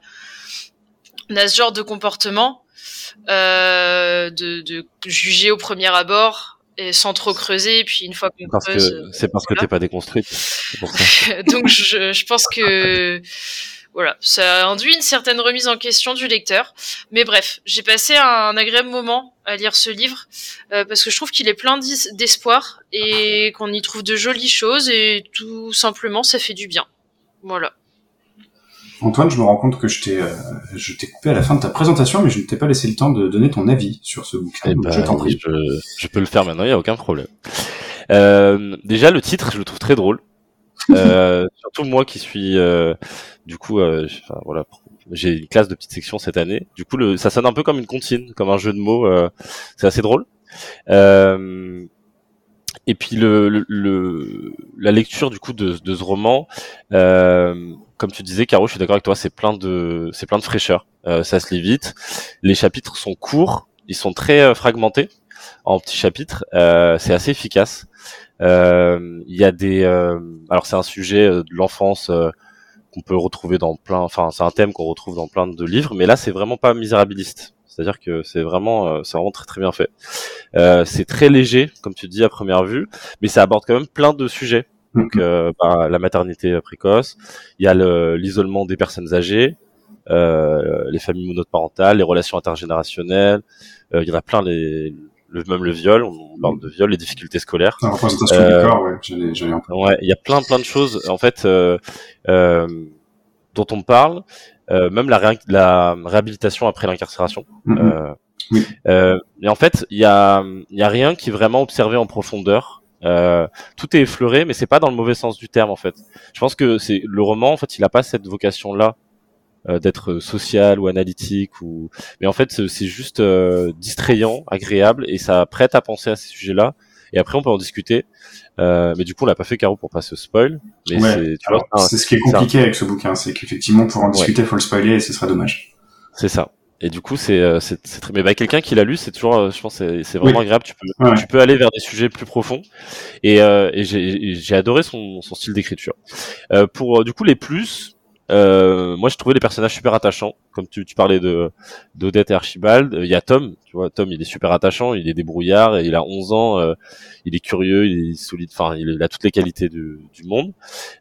on a ce genre de comportement euh, de, de juger au premier abord et sans trop creuser, et puis une fois qu'on Parce creuse, que euh, c'est parce que voilà. t'es pas déconstruite. C'est pour ça. donc je, je pense que voilà, ça induit une certaine remise en question du lecteur. Mais bref, j'ai passé un agréable moment à lire ce livre euh, parce que je trouve qu'il est plein d'espoir et qu'on y trouve de jolies choses et tout simplement ça fait du bien. Voilà. Antoine, je me rends compte que je t'ai, euh, je t'ai coupé à la fin de ta présentation, mais je ne t'ai pas laissé le temps de donner ton avis sur ce bouquin. Eh Donc, ben, je t'en prie. je, je peux le faire maintenant, il y a aucun problème. Euh, déjà, le titre, je le trouve très drôle. Euh, surtout moi qui suis, euh, du coup, euh, enfin, voilà, j'ai une classe de petite section cette année. Du coup, le, ça sonne un peu comme une comptine, comme un jeu de mots. euh, c'est assez drôle. Euh, et puis le, le, le- la lecture du coup de, de ce roman, euh, comme tu disais, Caro, je suis d'accord avec toi, c'est plein de, c'est plein de fraîcheur. Euh, ça se lit vite. Les chapitres sont courts, ils sont très euh, fragmentés en petits chapitres. Euh, c'est assez efficace. Il y a des, alors c'est un sujet de l'enfance qu'on peut retrouver dans plein, enfin c'est un thème qu'on retrouve dans plein de livres, mais là c'est vraiment pas misérabiliste. C'est-à-dire que c'est vraiment, c'est vraiment très très bien fait. C'est très léger, comme tu dis à première vue, mais ça aborde quand même plein de sujets. Donc euh, bah, la maternité précoce, il y a le- l'isolement des personnes âgées, euh, les familles monoparentales, les relations intergénérationnelles, euh, il y en a plein, les, le, même le viol, on parle de viol, les difficultés scolaires. La représentation Euh, du corps, ouais, j'allais, j'allais en parler. Ouais, il y a plein plein de choses en fait euh, euh, dont on parle, euh, même la, réin- la réhabilitation après l'incarcération. Mhm. Euh, Oui. euh, et en fait, il y a, il y a rien qui est vraiment observé en profondeur. Euh, tout est effleuré, mais c'est pas dans le mauvais sens du terme en fait. Je pense que c'est le roman en fait, il a pas cette vocation là d'être social ou analytique ou, mais en fait c'est juste euh, distrayant, agréable et ça prête à penser à ces sujets-là. Et après on peut en discuter. Euh, mais du coup on l'a pas fait Caro pour pas se spoil. Mais Ouais, c'est, ce qui est un- compliqué avec ce bouquin, c'est qu'effectivement, pour en Ouais. discuter, faut le spoiler et ce serait dommage. C'est ça. Et du coup, c'est euh, c'est c'est très. Mais bah, quelqu'un qui l'a lu, c'est toujours, euh, je pense, c'est vraiment Oui. agréable. Tu peux Ouais, tu peux aller vers des sujets plus profonds. Et, euh, et j'ai j'ai adoré son son style d'écriture. Euh, pour euh, du coup les plus, euh, moi je trouvais les personnages super attachants. Comme tu tu parlais de d'Odette et Archibald, Euh, il y a Tom. Tu vois, Tom, il est super attachant. Il est débrouillard. Et il a 11 ans. euh, il est curieux. Il est solide. Enfin, il, il a toutes les qualités du, du monde.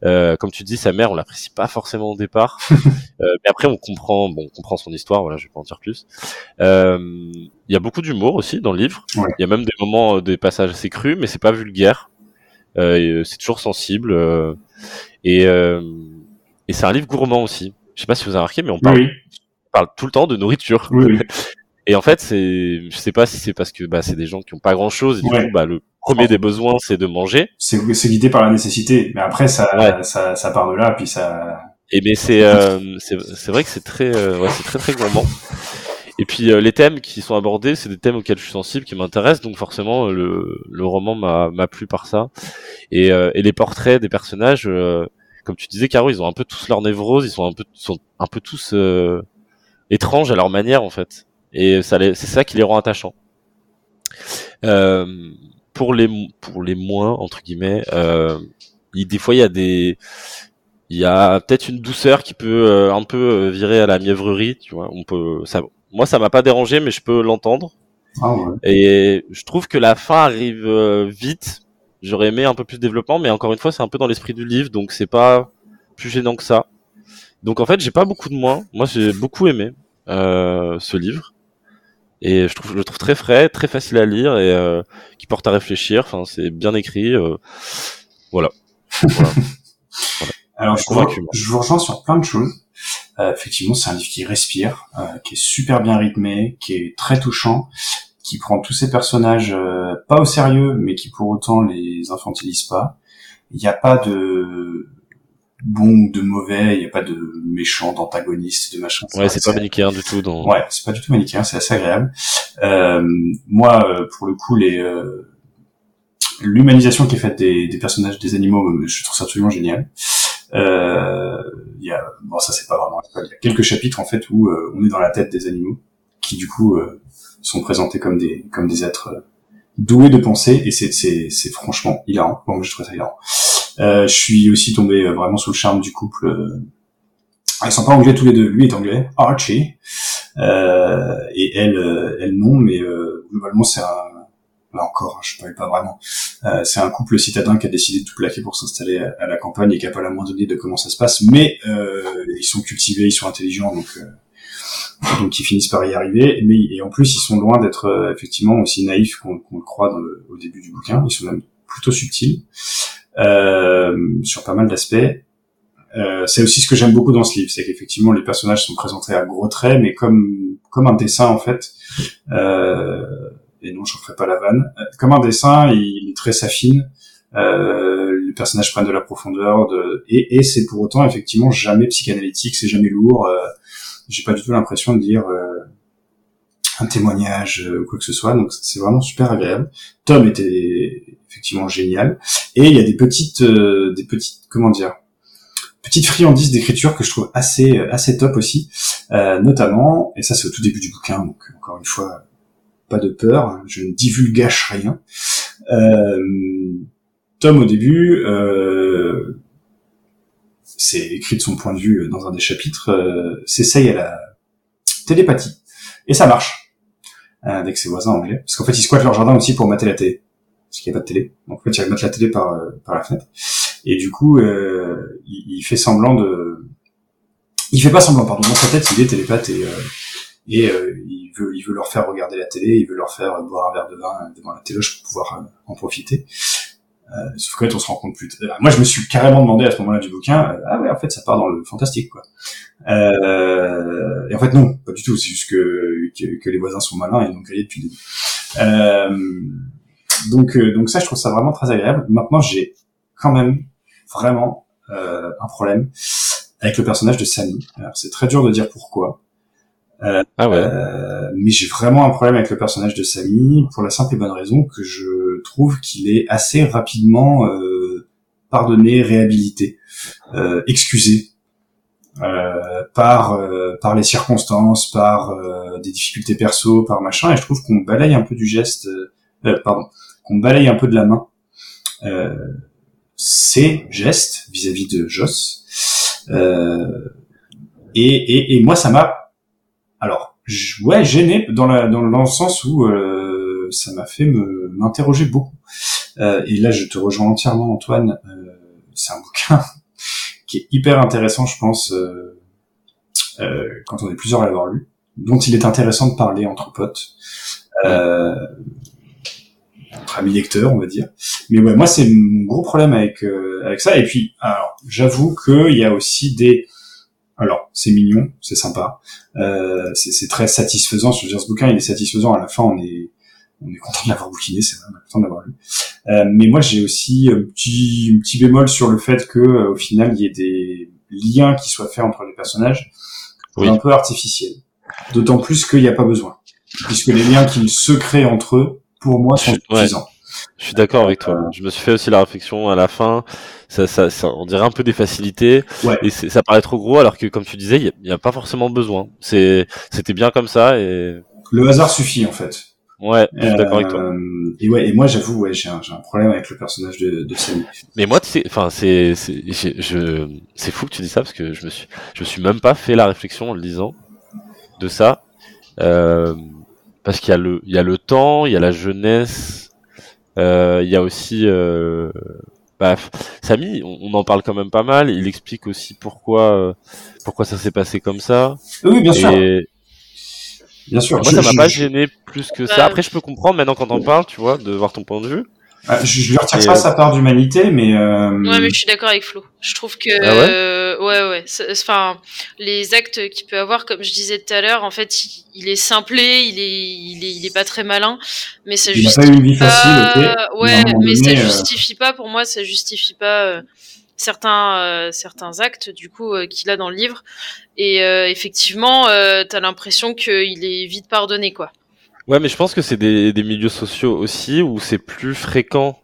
Euh, comme tu dis, sa mère, on l'apprécie pas forcément au départ. Euh, mais après, on comprend, bon, on comprend son histoire. Voilà, je vais pas en dire plus. Euh, Il y a beaucoup d'humour aussi dans le livre. Il Ouais. y a même des moments, des passages assez crus, mais c'est pas vulgaire. C'est toujours sensible. euh, et euh, et c'est un livre gourmand aussi. Je sais pas si vous avez remarqué, mais on parle, oui, on parle tout le temps de nourriture. oui. Et en fait, c'est, je sais pas si c'est parce que bah, c'est des gens qui ont pas grand chose. Et du Ouais. coup, bah, le premier des besoins, c'est de manger. C'est, c'est guidé par la nécessité, mais après, ça, Ouais. ça, ça part de là, puis ça, Et mais c'est euh, c'est c'est vrai que c'est très euh, ouais, c'est très très gourmand. Et puis euh, les thèmes qui sont abordés, c'est des thèmes auxquels je suis sensible, qui m'intéressent, donc forcément le le roman m'a m'a plu par ça. Et euh, et les portraits des personnages, euh, comme tu disais, Caro, ils ont un peu tous leur névrose, ils sont un peu sont un peu tous euh, étranges à leur manière en fait. Et ça c'est ça qui les rend attachants. Euh, pour les pour les moins entre guillemets, euh, il, des fois il y a des il y a peut-être une douceur qui peut euh, un peu euh, virer à la mièvrerie, tu vois. On peut, ça, moi, ça m'a pas dérangé, mais je peux l'entendre. ah ouais. Et je trouve que la fin arrive euh, vite. J'aurais aimé un peu plus de développement, mais encore une fois, c'est un peu dans l'esprit du livre, donc c'est pas plus gênant que ça. Donc en fait, j'ai pas beaucoup de moins. Moi, j'ai beaucoup aimé euh, ce livre, et je trouve, je le trouve très frais, très facile à lire et euh, qui porte à réfléchir. Enfin, c'est bien écrit. euh, voilà. voilà. Alors, Je je moi. je vous rejoins sur plein de choses. Effectivement, c'est un livre qui respire, qui est super bien rythmé, qui est très touchant, qui prend tous ces personnages euh, pas au sérieux, mais qui pour autant les infantilise pas. Il n'y a pas de bon ou de mauvais, il n'y a pas de méchant, d'antagoniste, de machin. Ouais, c'est pas manichéen du tout. Dans... Ouais, c'est pas du tout manichéen, c'est assez agréable. Euh, moi, euh, pour le coup, les euh, l'humanisation qui est faite des, des personnages, des animaux, euh, je trouve ça absolument génial. Euh, Il y a, bon, ça c'est pas vraiment. Il y a quelques chapitres en fait où euh, on est dans la tête des animaux, qui du coup euh, sont présentés comme des comme des êtres euh, doués de pensée, et c'est c'est c'est franchement hilarant. Bon, je trouve ça hilarant. Euh, je suis aussi tombé euh, vraiment sous le charme du couple. euh, ils sont pas anglais tous les deux. Lui est anglais, Archie, euh, et elle, elle non, mais globalement c'est un là encore, hein, je ne pas vraiment. Euh, c'est un couple citadin qui a décidé de tout plaquer pour s'installer à, la campagne et qui a pas la moindre idée de comment ça se passe, mais euh, ils sont cultivés, ils sont intelligents, donc euh, donc ils finissent par y arriver. Mais et en plus ils sont loin d'être euh, effectivement aussi naïfs qu'on qu'on le croit dans le- au début du bouquin. Ils sont même plutôt subtils euh, sur pas mal d'aspects. Euh, c'est aussi ce que j'aime beaucoup dans ce livre, c'est qu'effectivement les personnages sont présentés à gros traits, mais comme comme un dessin en fait. Euh, et non, je ferai pas la vanne. Euh, Comme un dessin, il, les traits s'affinent, euh, les personnages prennent de la profondeur, de... et, et c'est pour autant effectivement jamais psychanalytique, c'est jamais lourd. Euh, J'ai pas du tout l'impression de lire euh, un témoignage euh, ou quoi que ce soit, donc c'est vraiment super agréable. Tom était effectivement génial, et il y a des petites, euh, des petites, comment dire, petites friandises d'écriture que je trouve assez assez top aussi, euh, notamment, et ça c'est au tout début du bouquin, donc encore une fois pas de peur, je ne divulgage rien. Euh, Tom au début, euh, c'est écrit de son point de vue dans un des chapitres, euh, s'essaye à la télépathie. Et ça marche euh, avec ses voisins anglais, parce qu'en fait ils squattent leur jardin aussi pour mater la télé, parce qu'il n'y a pas de télé. Donc en fait ils mettre la télé par euh, par la fenêtre. Et du coup euh, il, il fait semblant de, il fait pas semblant pardon. Dans sa tête il est télépathe et euh, et euh, il veut il veut leur faire regarder la télé, il veut leur faire boire un verre de vin devant la téloche pour pouvoir euh, en profiter. Euh, sauf qu'en fait on se rend compte plus. tard- Moi je me suis carrément demandé à ce moment-là du bouquin, euh, ah ouais en fait ça part dans le fantastique quoi. Euh, et en fait non, pas du tout. C'est juste que, que que les voisins sont malins et ils ont grillé depuis le début. Euh, donc euh, donc ça je trouve ça vraiment très agréable. Maintenant j'ai quand même vraiment euh, un problème avec le personnage de Sammy. Alors c'est très dur de dire pourquoi. Ah ouais. Euh, mais j'ai vraiment un problème avec le personnage de Samy pour la simple et bonne raison que je trouve qu'il est assez rapidement euh, pardonné, réhabilité, euh, excusé euh, par par les circonstances, par des difficultés perso, par machin, et je trouve qu'on balaye un peu du geste, pardon, qu'on balaye un peu de la main ces gestes vis-à-vis de Joss. Et, et, moi, ça m'a alors, ouais, gêné dans, la, dans, le sens où ça m'a fait me m'interroger beaucoup. Euh, et là, je te rejoins entièrement, Antoine. Euh, c'est un bouquin qui est hyper intéressant, je pense, euh, euh, quand on est plusieurs à l'avoir lu, dont il est intéressant de parler entre potes, entre amis lecteurs, on va dire. Mais ouais, moi, c'est mon gros problème avec avec ça. Et puis, alors, j'avoue qu'il y a aussi des alors, c'est mignon, c'est sympa, euh, c'est très satisfaisant. Je veux dire, ce bouquin, il est satisfaisant. À la fin, on est, on est content de l'avoir bouquiné, c'est vrai, on est content de l'avoir lu. Euh, mais moi, j'ai aussi un petit, un petit bémol sur le fait que, euh, au final, il y ait des liens qui soient faits entre les personnages, Oui. un peu artificiels. D'autant plus qu'il n'y a pas besoin, puisque les liens qu'ils se créent entre eux, pour moi, sont ouais. suffisants. Je suis d'accord avec toi. Je me suis fait aussi la réflexion à la fin. Ça, ça, ça on dirait un peu des facilités. Ouais. Et ça paraît trop gros, alors que comme tu disais, il n'y a, pas forcément besoin. C'était bien comme ça. Et Le hasard suffit, en fait. Ouais, je suis d'accord avec toi. Euh, Et ouais, et moi, j'avoue, ouais, j'ai un, problème avec le personnage de, de Sammy. Mais moi, tu sais, enfin, c'est, c'est, je, c'est fou que tu dis ça parce que je me suis, je me suis même pas fait la réflexion en le disant de ça, euh, parce qu'il y a le, il y a le temps, il y a la jeunesse, euh, il y a aussi, euh, bah, Samy, on, on en parle quand même pas mal. Il explique aussi pourquoi, euh, pourquoi ça s'est passé comme ça. Oui, bien sûr, bien sûr. moi, Je- ça m'a je- pas je- gêné plus que ça. Après, je peux comprendre maintenant quand on parle, tu vois, de voir ton point de vue. Ah, je, je lui retire Et, pas euh, sa part d'humanité, mais, euh, Ouais, mais je suis d'accord avec Flo. Je trouve que, Ah ouais? euh, ouais, ouais. Enfin, les actes qu'il peut avoir, comme je disais tout à l'heure, en fait, il, il est simplé, il est, il est, il est pas très malin, mais ça il justifie pas eu une vie facile, ok. pas- Ouais, mais ça donné, euh, justifie pas, pour moi, ça justifie pas euh, certains, euh, certains actes, du coup, euh, qu'il a dans le livre. Et euh, effectivement, euh, t'as l'impression qu'il est vite pardonné, quoi. Ouais, mais je pense que c'est des, des milieux sociaux aussi où c'est plus fréquent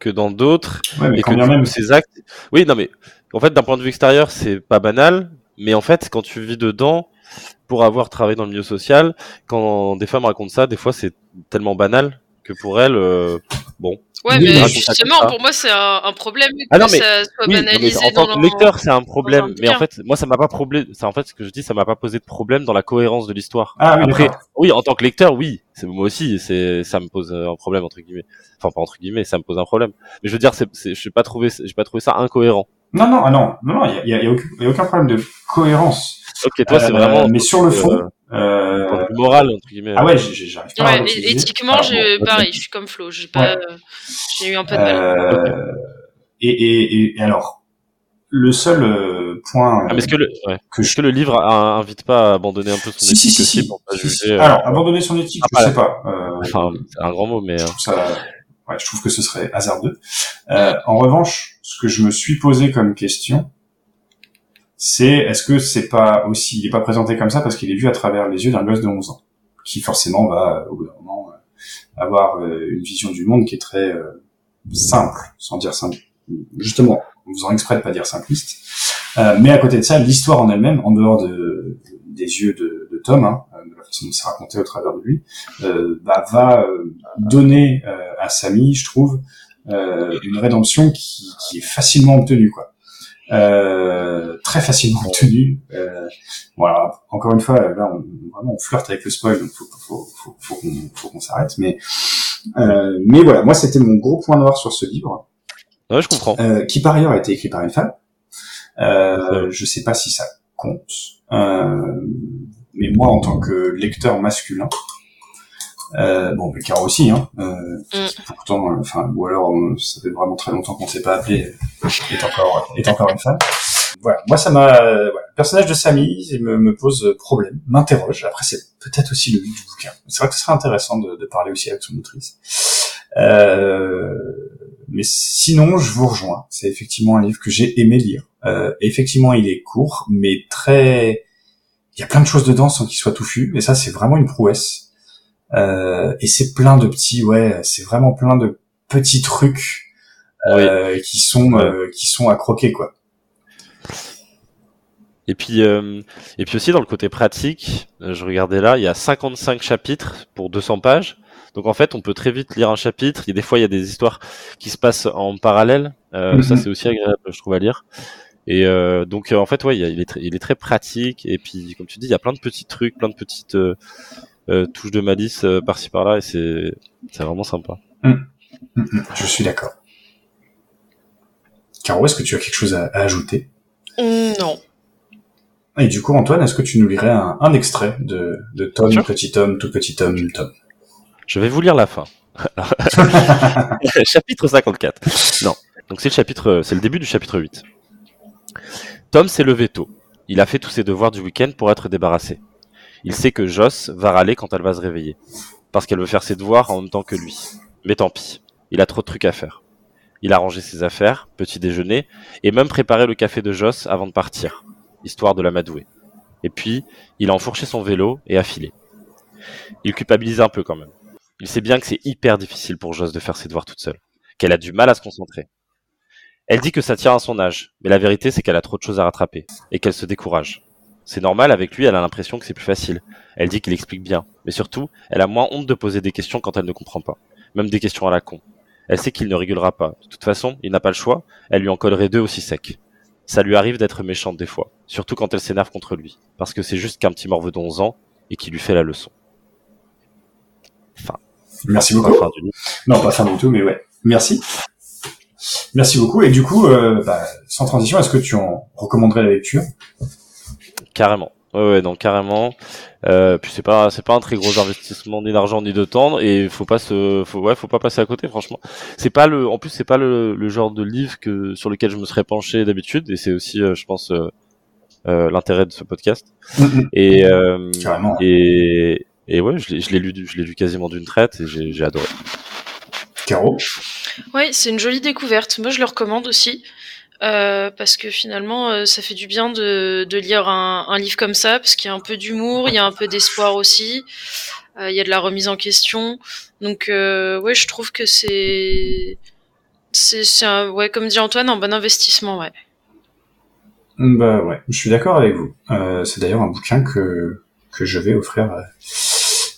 que dans d'autres ouais, mais et quand que du coup, même. ces actes. Oui, non, mais en fait, d'un point de vue extérieur, c'est pas banal, mais en fait, quand tu vis dedans, pour avoir travaillé dans le milieu social, quand des femmes racontent ça, des fois, c'est tellement banal que pour elles, euh, bon. Ouais, Oui, mais justement, pour moi, c'est un, un problème que Ah non, mais- ça soit Oui, non, mais banalisé en tant que le- lecteur, c'est un problème. un Mais en fait, moi, ça m'a pas problème. C'est en fait ce que je dis, ça m'a pas posé de problème dans la cohérence de l'histoire. Ah oui, Après, oui, en tant que lecteur, oui, c'est moi aussi, c'est ça me pose euh, un problème entre guillemets. Enfin, pas entre guillemets, ça me pose un problème. Mais je veux dire, c'est, c'est, je n'ai pas trouvé, j'ai pas trouvé ça incohérent. Non, non, ah non, non, non, il y a, y a- il y a aucun, problème de cohérence. Ok, toi, c'est Euh, vraiment. mais sur le fond, euh, euh, moral entre guillemets. ah ouais, j'ai- j'arrive pas à Ouais, éthiquement, bon, pareil, je suis comme Flo, j'ai pas, j'ai eu un peu de mal. Euh, et, et, et alors, le seul point Ah, mais est-ce que le, ouais. que je le livre invite pas à abandonner un peu son si, éthique si, aussi si, pour pas euh, Alors, abandonner son éthique, Ah, je sais pas. Euh, Enfin, c'est un grand mot, mais je euh, trouve ça, ouais, je trouve que ce serait hasardeux. Euh, en revanche, ce que je me suis posé comme question, c'est est-ce que c'est pas aussi, il est pas présenté comme ça parce qu'il est vu à travers les yeux d'un gosse de 11 ans, qui forcément va, au bout d'un moment, euh, avoir euh, une vision du monde qui est très euh, simple, sans dire simple. Justement, en faisant exprès de pas dire simpliste. Mais à côté de ça, l'histoire en elle-même, en dehors de, des yeux de, Tom, hein, de la façon dont c'est raconté au travers de lui, bah, va donner à Samy, je trouve, une rédemption qui, qui est facilement obtenue, quoi. Euh, très facilement obtenue. Euh, voilà. Encore une fois, là, on, vraiment, on flirte avec le spoil, donc faut, faut, faut, faut qu'on, faut qu'on s'arrête. Mais, euh, mais voilà, moi, c'était mon gros point noir sur ce livre, ouais, je comprends. euh, qui par ailleurs a été écrit par une femme. Euh, je sais pas si ça compte, euh, mais moi, en tant que lecteur masculin, euh, bon, mais Caro aussi, hein. Euh, Mm. Pourtant, euh, enfin, ou alors, euh, ça fait vraiment très longtemps qu'on s'est pas appelé, euh, est encore, est encore une femme. Voilà, moi, ça m'a, euh, voilà. le personnage de Samy il me, me pose problème, m'interroge. Après, c'est peut-être aussi le but du bouquin. C'est vrai que ce serait intéressant de, de parler aussi avec son autrice. Euh, mais sinon, je vous rejoins. C'est effectivement un livre que j'ai aimé lire. Euh, effectivement, il est court, mais très. Il y a plein de choses dedans sans qu'il soit touffu, et ça, c'est vraiment une prouesse. Euh, et c'est plein de petits, ouais, c'est vraiment plein de petits trucs euh, qui sont euh, qui sont à croquer, quoi. Et puis, euh, et puis aussi dans le côté pratique, je regardais là, il y a 55 chapitres pour 200 pages. Donc en fait, on peut très vite lire un chapitre. A des fois, il y a des histoires qui se passent en parallèle. Euh, Mhm. Ça, c'est aussi agréable, je trouve, à lire. Et euh, donc en fait, ouais, il, y a- il est il est très pratique. Et puis, comme tu dis, il y a plein de petits trucs, plein de petites euh, touches de malice euh, par-ci par-là, et c'est, c'est vraiment sympa. Mm, mm, Je suis d'accord. Caro, est-ce que tu as quelque chose à, à ajouter? Mm, Non. Et du coup, Antoine, est-ce que tu nous lirais un, un extrait de, de Tom, petit Tom, tout petit Tom, Tom? Je vais vous lire la fin. chapitre 54. Non. Donc c'est le chapitre, c'est le début du chapitre 8. Tom s'est levé tôt. Il a fait tous ses devoirs du week-end pour être débarrassé. Il sait que Joss va râler quand elle va se réveiller. Parce qu'elle veut faire ses devoirs en même temps que lui. Mais tant pis. Il a trop de trucs à faire. Il a rangé ses affaires, petit déjeuner, et même préparé le café de Joss avant de partir. Histoire de l'amadouer. Et puis, il a enfourché son vélo et a filé. Il culpabilise un peu quand même. Il sait bien que c'est hyper difficile pour Joss de faire ses devoirs toute seule, qu'elle a du mal à se concentrer. Elle dit que ça tient à son âge, mais la vérité c'est qu'elle a trop de choses à rattraper, et qu'elle se décourage. C'est normal, avec lui elle a l'impression que c'est plus facile. Elle dit qu'il explique bien, mais surtout, elle a moins honte de poser des questions quand elle ne comprend pas, même des questions à la con. Elle sait qu'il ne rigolera pas, de toute façon, il n'a pas le choix, elle lui en collerait deux aussi secs. Ça lui arrive d'être méchante des fois, surtout quand elle s'énerve contre lui, parce que c'est juste qu'un petit morveux de 11 ans, et qui lui fait la leçon. Merci beaucoup. fin du livre. Non, pas fin du tout, mais ouais. Merci. Merci beaucoup. Et du coup, euh, bah, sans transition, est-ce que tu en recommanderais la lecture? Carrément. Ouais, ouais, non, carrément. Euh, puis c'est pas, c'est pas un très gros investissement ni d'argent ni de temps, et faut pas se, faut, ouais, faut pas passer à côté, franchement. C'est pas le, en plus c'est pas le, le genre de livre que sur lequel je me serais penché d'habitude, et c'est aussi, euh, je pense, euh, euh, l'intérêt de ce podcast. Mhm. Et euh, Carrément. et et ouais, je l'ai, je l'ai lu, je l'ai lu quasiment d'une traite, et j'ai, j'ai adoré. Caro? Oui, c'est une jolie découverte. Moi, je le recommande aussi. Euh, parce que finalement, euh, ça fait du bien de, lire un, livre comme ça, parce qu'il y a un peu d'humour, il y a un peu d'espoir aussi, euh, il y a de la remise en question. Donc, ouais, je trouve que c'est, c'est, ouais, comme dit Antoine, un bon investissement, ouais. Bah ouais, je suis d'accord avec vous. C'est d'ailleurs un bouquin que que je vais offrir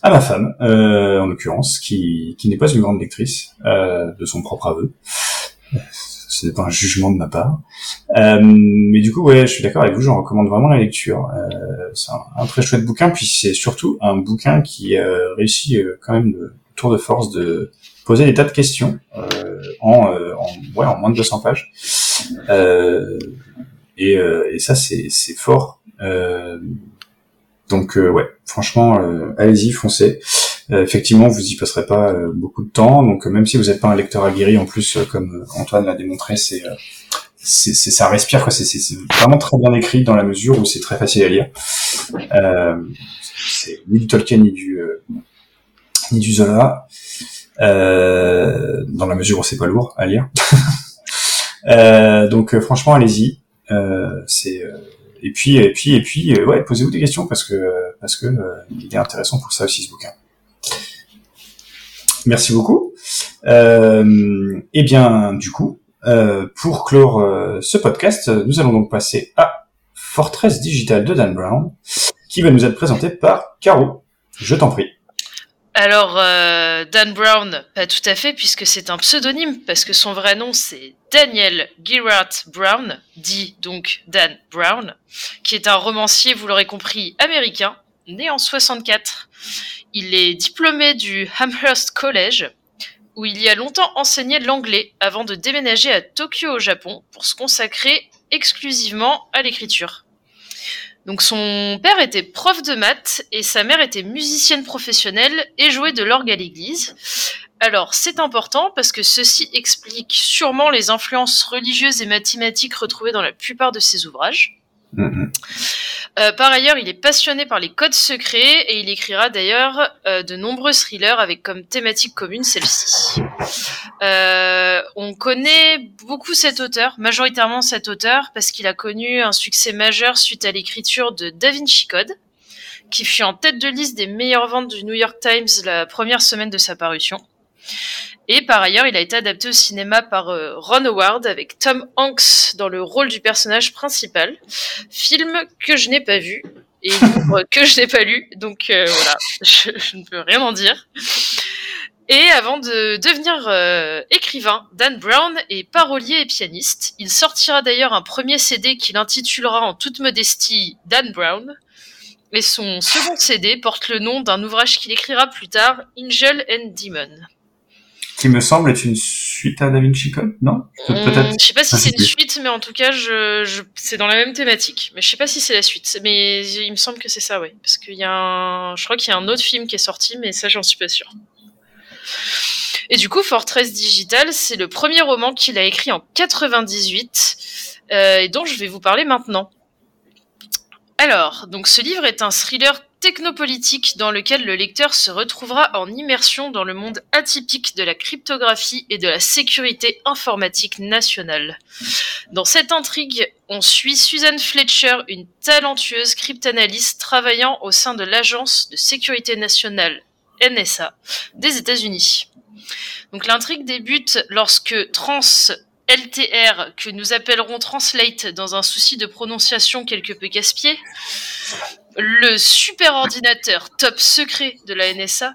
à, ma femme, en l'occurrence, qui qui n'est pas une grande lectrice de son propre aveu. Ce n'est pas un jugement de ma part. Euh, mais du coup, ouais, je suis d'accord avec vous. J'en recommande vraiment la lecture. Euh, c'est un, très chouette bouquin, puis c'est surtout un bouquin qui euh, réussit quand même le tour de force de poser des tas de questions en, ouais en moins de 200 pages. Et, ça c'est c'est fort donc ouais franchement allez-y foncez effectivement vous y passerez pas euh, beaucoup de temps. Donc euh, même si vous n'êtes pas un lecteur aguerri en plus euh, comme euh, Antoine l'a démontré c'est euh, c'est c'est- ça respire quoi. C'est c'est vraiment très bien écrit dans la mesure où c'est très facile à lire. Euh, c'est ni du Tolkien ni du euh, ni du Zola. Euh, dans la mesure où c'est pas lourd à lire. Euh, donc euh, franchement allez-y. Euh, c'est euh, et puis et puis et puis euh, ouais posez-vous des questions parce que parce que euh, il est intéressant pour ça aussi ce bouquin. Merci beaucoup. Euh, et bien du coup euh, pour clore euh, ce podcast, nous allons donc passer à Fortress Digital de Dan Brown qui va nous être présenté par Caro. Je t'en prie. Alors, Dan Brown, pas tout à fait, puisque c'est un pseudonyme, parce que son vrai nom c'est Daniel Gerard Brown, dit donc Dan Brown, qui est un romancier, vous l'aurez compris, américain, né en 64. Il est diplômé du Amherst College, où il y a longtemps enseigné l'anglais, avant de déménager à Tokyo au Japon pour se consacrer exclusivement à l'écriture. Donc son père était prof de maths et sa mère était musicienne professionnelle et jouait de l'orgue à l'église. Alors c'est important parce que ceci explique sûrement les influences religieuses et mathématiques retrouvées dans la plupart de ses ouvrages. Mhm. Euh, par ailleurs, il est passionné par les codes secrets et il écrira d'ailleurs euh, de nombreux thrillers avec comme thématique commune celle-ci. Euh, on connaît beaucoup cet auteur, majoritairement cet auteur, parce qu'il a connu un succès majeur suite à l'écriture de Da Vinci Code, qui fut en tête de liste des meilleures ventes du New York Times la première semaine de sa parution. Et par ailleurs, il a été adapté au cinéma par euh, Ron Howard avec Tom Hanks dans le rôle du personnage principal. Film que je n'ai pas vu et livre que je n'ai pas lu, donc euh, voilà, je, ne peux rien en dire. Et avant de devenir euh, écrivain, Dan Brown est parolier et pianiste. Il sortira d'ailleurs un premier CD qu'il intitulera en toute modestie Dan Brown. Et son second CD porte le nom d'un ouvrage qu'il écrira plus tard, Angel and Demon. Qui me semble être une suite à Da Vinci Code, non? Hum, Peut-être. je sais pas si c'est une suite, mais en tout cas, je, je, c'est dans la même thématique. Mais je sais pas si c'est la suite. Mais il me semble que c'est ça, ouais. Parce qu'il y a un, je crois qu'il y a un autre film qui est sorti, mais ça, j'en suis pas sûre. Et du coup, Fortress Digital, c'est le premier roman qu'il a écrit en 98, euh, et dont je vais vous parler maintenant. Alors, donc ce livre est un thriller technopolitique dans lequel le lecteur se retrouvera en immersion dans le monde atypique de la cryptographie et de la sécurité informatique nationale. Dans cette intrigue, on suit Susan Fletcher, une talentueuse cryptanalyste travaillant au sein de l'agence de sécurité nationale NSA des États-Unis. Donc l'intrigue débute lorsque Trans LTR, que nous appellerons Translate dans un souci de prononciation quelque peu casse-pied, le super ordinateur top secret de la NSA.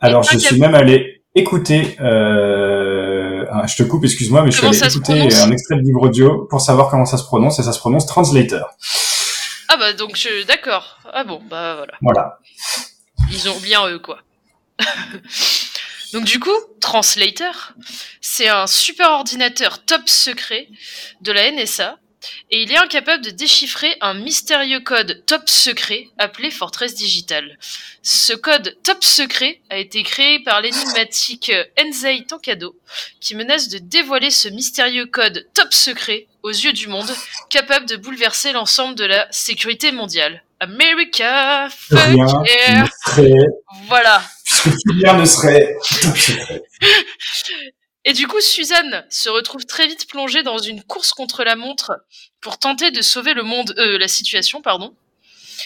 Alors, je suis même allé écouter. Euh... ah, je te coupe, excuse-moi, mais je suis allé écouter un extrait de livre audio pour savoir comment ça se prononce et ça se prononce translator. Ah bah donc je... d'accord. Ah bon, bah voilà. Voilà. Ils ont oublié un E, quoi. Donc du coup, Translator, c'est un super ordinateur top secret de la NSA et il est incapable de déchiffrer un mystérieux code top secret appelé Fortress Digital. Ce code top secret a été créé par l'énigmatique Enzei Tankado, qui menace de dévoiler ce mystérieux code top secret aux yeux du monde, capable de bouleverser l'ensemble de la sécurité mondiale. America, fuck Rien yeah. serait, Voilà. rien ne serait top secret. Et du coup, Suzanne se retrouve très vite plongée dans une course contre la montre pour tenter de sauver le monde, euh, la situation, pardon.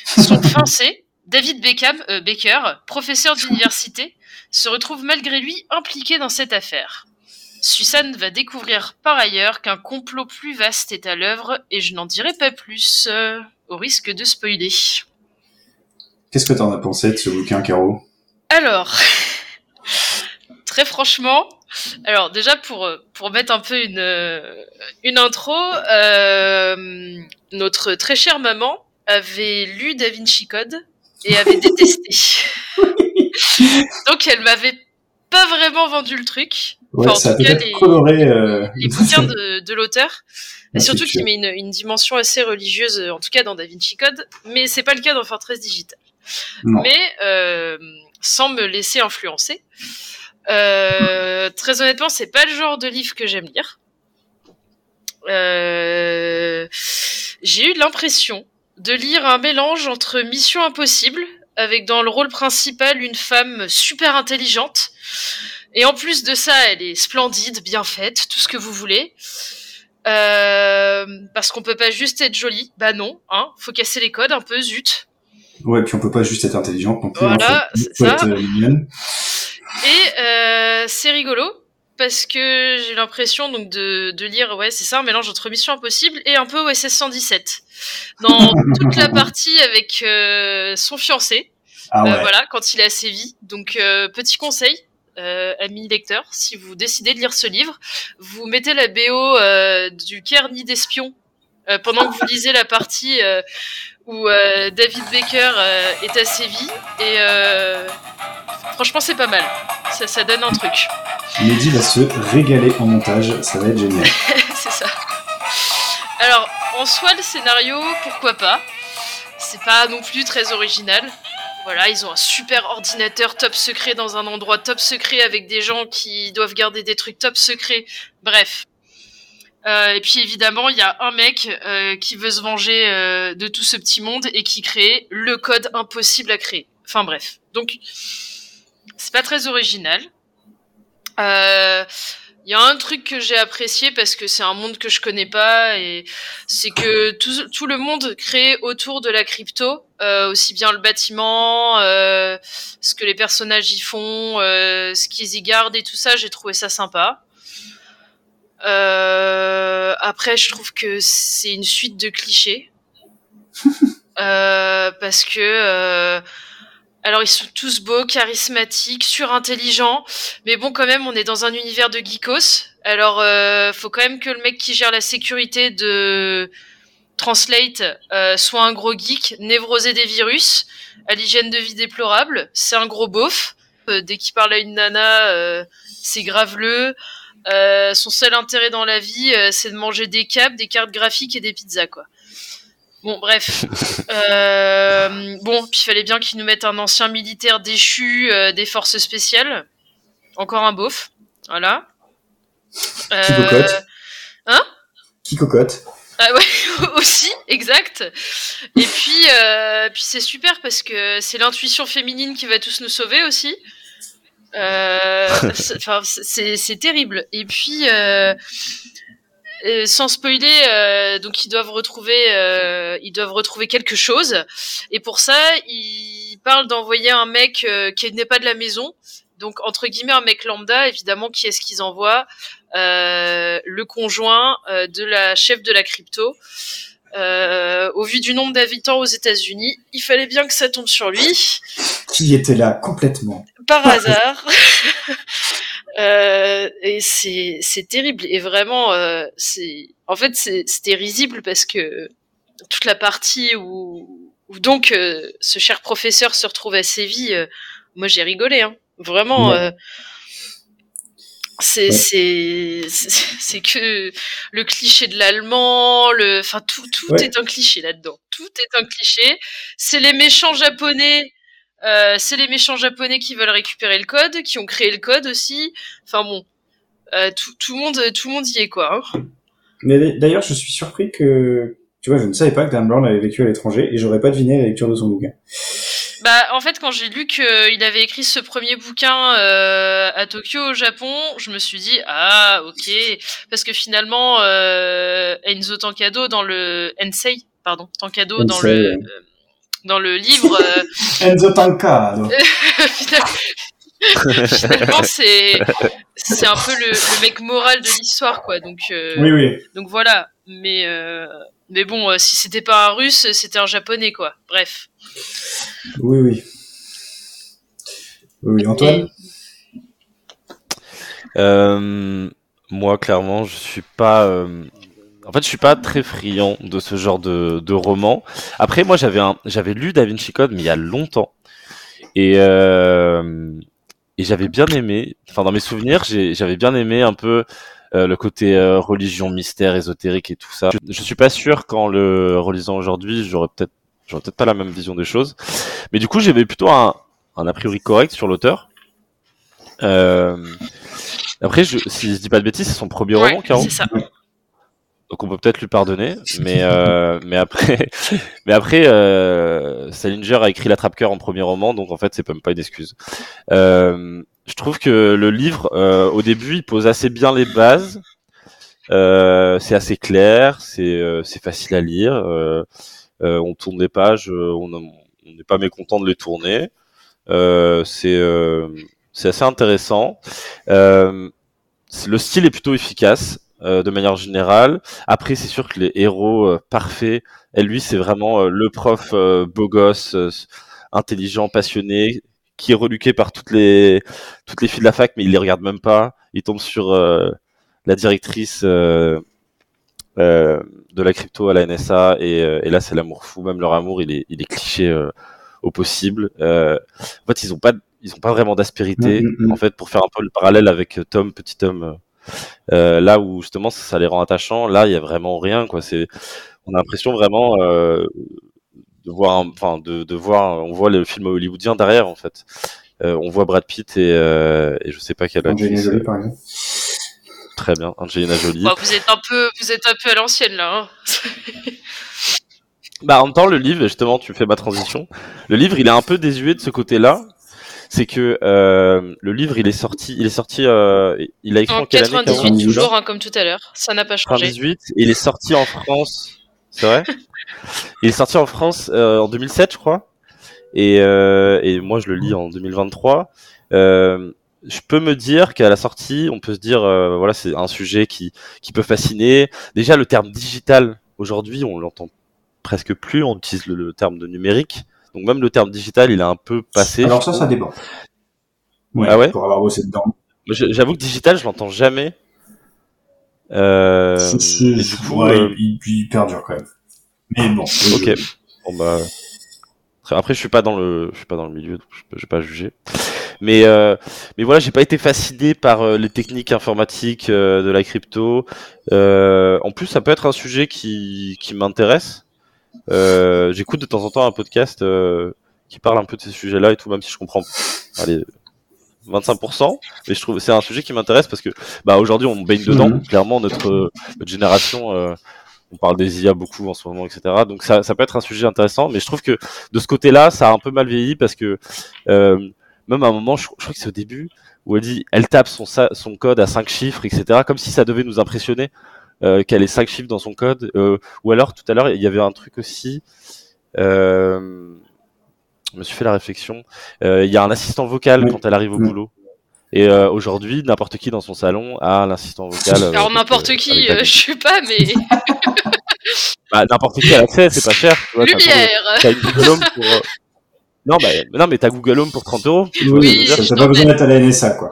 Son fiancé, David Beckham, euh, Baker, professeur d'université, se retrouve malgré lui impliqué dans cette affaire. Suzanne va découvrir par ailleurs qu'un complot plus vaste est à l'œuvre et je n'en dirai pas plus, euh, au risque de spoiler. Qu'est-ce que t'en as pensé de ce bouquin, Caro? Alors, très franchement, alors déjà pour euh, pour mettre un peu une euh, une intro, euh, notre très chère maman avait lu Da Vinci Code et avait détesté. Donc elle m'avait pas vraiment vendu le truc. Ouais, Enfin, en ça tout cas, les- coloré... Euh... Les bouquins de, de l'auteur. Et surtout qu'il met une, une dimension assez religieuse, en tout cas dans Da Vinci Code, mais c'est pas le cas dans Fortress Digital. Non. Mais euh, sans me laisser influencer, euh, très honnêtement, c'est pas le genre de livre que j'aime lire. Euh, J'ai eu l'impression de lire un mélange entre Mission Impossible, avec dans le rôle principal une femme super intelligente, et en plus de ça, elle est splendide, bien faite, tout ce que vous voulez. Euh, parce qu'on peut pas juste être jolie. Bah non, hein. Faut casser les codes un peu, zut. Ouais, puis on peut pas juste être intelligente non plus. hein, Voilà, c'est ça. être. Et euh, c'est rigolo parce que j'ai l'impression donc de, de lire ouais c'est ça un mélange entre Mission Impossible et un peu OSS 117 dans toute la partie avec euh, son fiancé Ah ouais. Euh, voilà quand il est à Séville donc euh, petit conseil euh, amis lecteurs si vous décidez de lire ce livre vous mettez la BO euh, du Nid d'espion euh, pendant que vous lisez la partie euh, où euh, David Baker euh, est à Séville et euh, franchement c'est pas mal ça, ça donne un truc Mehdi va se régaler en montage, ça va être génial. c'est ça. Alors, en soi, le scénario, pourquoi pas? C'est pas non plus très original. Voilà, ils ont un super ordinateur top secret dans un endroit top secret avec des gens qui doivent garder des trucs top secrets. Bref. Euh, et puis évidemment, il y a un mec euh, qui veut se venger euh, de tout ce petit monde et qui crée le code impossible à créer. Enfin bref. Donc, c'est pas très original. Euh, il y a un truc que j'ai apprécié parce que c'est un monde que je connais pas et c'est que tout, tout le monde créé autour de la crypto, euh, aussi bien le bâtiment, euh, ce que les personnages y font, ce qu'ils y gardent et tout ça, j'ai trouvé ça sympa. Euh, après, je trouve que c'est une suite de clichés. Euh, parce que euh, alors ils sont tous beaux, charismatiques, surintelligents, mais bon quand même on est dans un univers de geekos. Alors euh, faut quand même que le mec qui gère la sécurité de Translate euh, soit un gros geek, névrosé des virus, à l'hygiène de vie déplorable. C'est un gros beauf. Euh, dès qu'il parle à une nana, euh, c'est graveleux. Euh, son seul intérêt dans la vie, euh, c'est de manger des câbles, des cartes graphiques et des pizzas quoi. Bon, bref. Euh, bon, puis il fallait bien qu'ils nous mettent un ancien militaire déchu des forces spéciales. Encore un beauf. Voilà. Qui cocotte. Hein? Qui cocotte Ah ouais, aussi, exact. Et puis, puis c'est super parce que c'est l'intuition féminine qui va tous nous sauver aussi. Euh, c'est- terrible. Et puis, euh, euh, sans spoiler, euh, donc ils doivent retrouver, euh, ils doivent retrouver quelque chose. Et pour ça, ils parlent d'envoyer un mec euh, qui n'est pas de la maison. Donc entre guillemets un mec lambda, évidemment, qui est-ce qu'ils envoient Euh, Le conjoint euh, de la chef de la crypto. Euh, au vu du nombre d'habitants aux États-Unis, il fallait bien que ça tombe sur lui Qui était là complètement par hasard. Euh, et c'est terrible et vraiment euh, c'est en fait c'est c'était risible parce que toute la partie où, où donc ce cher professeur se retrouve à Séville, moi j'ai rigolé hein. Vraiment. Ouais. C'est Ouais. c'est que le cliché de l'allemand, le enfin tout tout Ouais. est un cliché là-dedans. Tout est un cliché. C'est les méchants japonais. Euh, c'est les méchants japonais qui veulent récupérer le code, qui ont créé le code aussi. Enfin bon, euh, tout, tout le monde tout le monde y est quoi. hein. Mais d'ailleurs, je suis surpris que, tu vois, je ne savais pas que Dan Brown avait vécu à l'étranger et j'aurais pas deviné la lecture de son bouquin. Bah, en fait, quand j'ai lu qu'il avait écrit ce premier bouquin euh, à Tokyo, au Japon, je me suis dit ah ok, parce que finalement euh, Enzo Tankado dans le Ensei, pardon, Tankado dans Ensei, le ouais. euh, dans le livre, euh, Enzo Tankado. finalement, finalement, c'est c'est un peu le, le mec moral de l'histoire quoi. Donc euh, Oui, oui. donc voilà. Mais euh, mais bon, euh, si c'était pas un russe, c'était un japonais quoi. Bref. Oui, oui. Oui. Antoine? Euh, moi, clairement, je suis pas. euh, En fait, je suis pas très friand de ce genre de, de roman. Après, moi, j'avais un, j'avais lu Da Vinci Code, mais il y a longtemps, et euh, et j'avais bien aimé. Enfin, dans mes souvenirs, j'ai- j'avais bien aimé un peu euh, le côté euh, religion, mystère, ésotérique et tout ça. Je, je suis pas sûr qu'en le relisant aujourd'hui, j'aurais peut-être, j'aurais peut-être pas la même vision des choses. Mais du coup, j'avais plutôt un, un a priori correct sur l'auteur. Euh, après, je, si je dis pas de bêtises, c'est son premier Ouais, roman, Caro. c'est ça. Donc on peut peut-être lui pardonner, mais euh, mais après, mais après, euh, Salinger a écrit l'attrape-cœur en premier roman, donc en fait c'est même pas une excuse. Euh, je trouve que le livre, euh, au début, il pose assez bien les bases. Euh, c'est assez clair, c'est euh, facile à lire. euh, euh, on tourne les pages, euh, on n'est pas mécontent de les tourner. C'est assez intéressant. Le style est plutôt efficace de manière générale. Après, c'est sûr que les héros parfaits, et lui, c'est vraiment le prof beau gosse, intelligent, passionné, qui est reluqué par toutes les toutes les filles de la fac, mais il les regarde même pas. Il tombe sur euh, la directrice euh, euh, de la crypto à la NSA, et, et là, c'est l'amour fou. Même leur amour, il est il est cliché au possible. En fait, ils ont pas ils ont pas vraiment d'aspérité. Mm, mm, mm. En fait, pour faire un peu le parallèle avec Tom, petit Tom. là où justement ça, ça les rend attachants, là il y a vraiment rien quoi. C'est, on a l'impression vraiment de voir, enfin de, de voir, on voit le film hollywoodien derrière en fait. Euh, on voit Brad Pitt et, euh, et je sais pas quelle Angelina actrice. Jolie, par exemple. Très bien, Angelina Jolie. Bon, vous êtes un peu vous êtes un peu à l'ancienne là. Hein Bah en même temps le livre, justement tu fais ma transition. Le livre il est un peu désuet de ce côté-là. C'est que euh, le livre il est sorti, il est sorti, euh, il a écrit en, en année Caro 98 Caro toujours hein, comme tout à l'heure. Ça n'a pas changé. 98 et il est sorti en France. C'est vrai? Il est sorti en France euh, en 2007, je crois. Et, euh, et moi, je le lis en 2023. Euh, je peux me dire qu'à la sortie, on peut se dire, euh, voilà, c'est un sujet qui, qui peut fasciner. Déjà, le terme digital, aujourd'hui, on l'entend presque plus. On utilise le, le terme de numérique. Donc même le terme digital, il est un peu passé. Alors ça, ça dépend. Ouais, Ah ouais? Pour avoir bossé dedans. J'avoue que digital, je l'entends jamais. Euh, C'est- c'est- et du coup, ouais, euh, il perdure quand même. Mais bon. Ok. Bon bah. Après, je suis pas dans le, je suis pas dans le milieu, donc je vais pas juger. Mais euh, mais voilà, j'ai pas été fasciné par euh, les techniques informatiques euh, de la crypto. Euh, en plus, ça peut être un sujet qui qui m'intéresse. J'écoute de temps en temps un podcast qui parle un peu de ces sujets-là et tout, même si je comprends. Allez. 25%, mais je trouve c'est un sujet qui m'intéresse parce que bah aujourd'hui on baigne dedans. Mhm. Clairement notre notre génération on parle des IA beaucoup en ce moment, etc. Donc ça, ça peut être un sujet intéressant, mais je trouve que de ce côté-là, ça a un peu mal vieilli parce que euh, même à un moment, je, je crois que c'est au début, où elle dit, elle tape son, sa- son code à cinq chiffres, etc. Comme si ça devait nous impressionner euh, qu'elle ait cinq chiffres dans son code. Euh, ou alors tout à l'heure, il y avait un truc aussi. Euh, je me suis fait la réflexion. Euh, Il y a un assistant vocal quand elle arrive au Oui. boulot. Et euh, aujourd'hui, n'importe qui dans son salon a l'assistant vocal. Alors n'importe euh, qui, euh, je sais pas, mais Bah, n'importe qui a l'accès, c'est pas cher. tu vois, t'as pas de- lumière. T'as une Google Home pour. euh, Non, bah, non, mais t'as Google Home pour 30 euros. Oui, t'as pas besoin d'être à la NSA, quoi.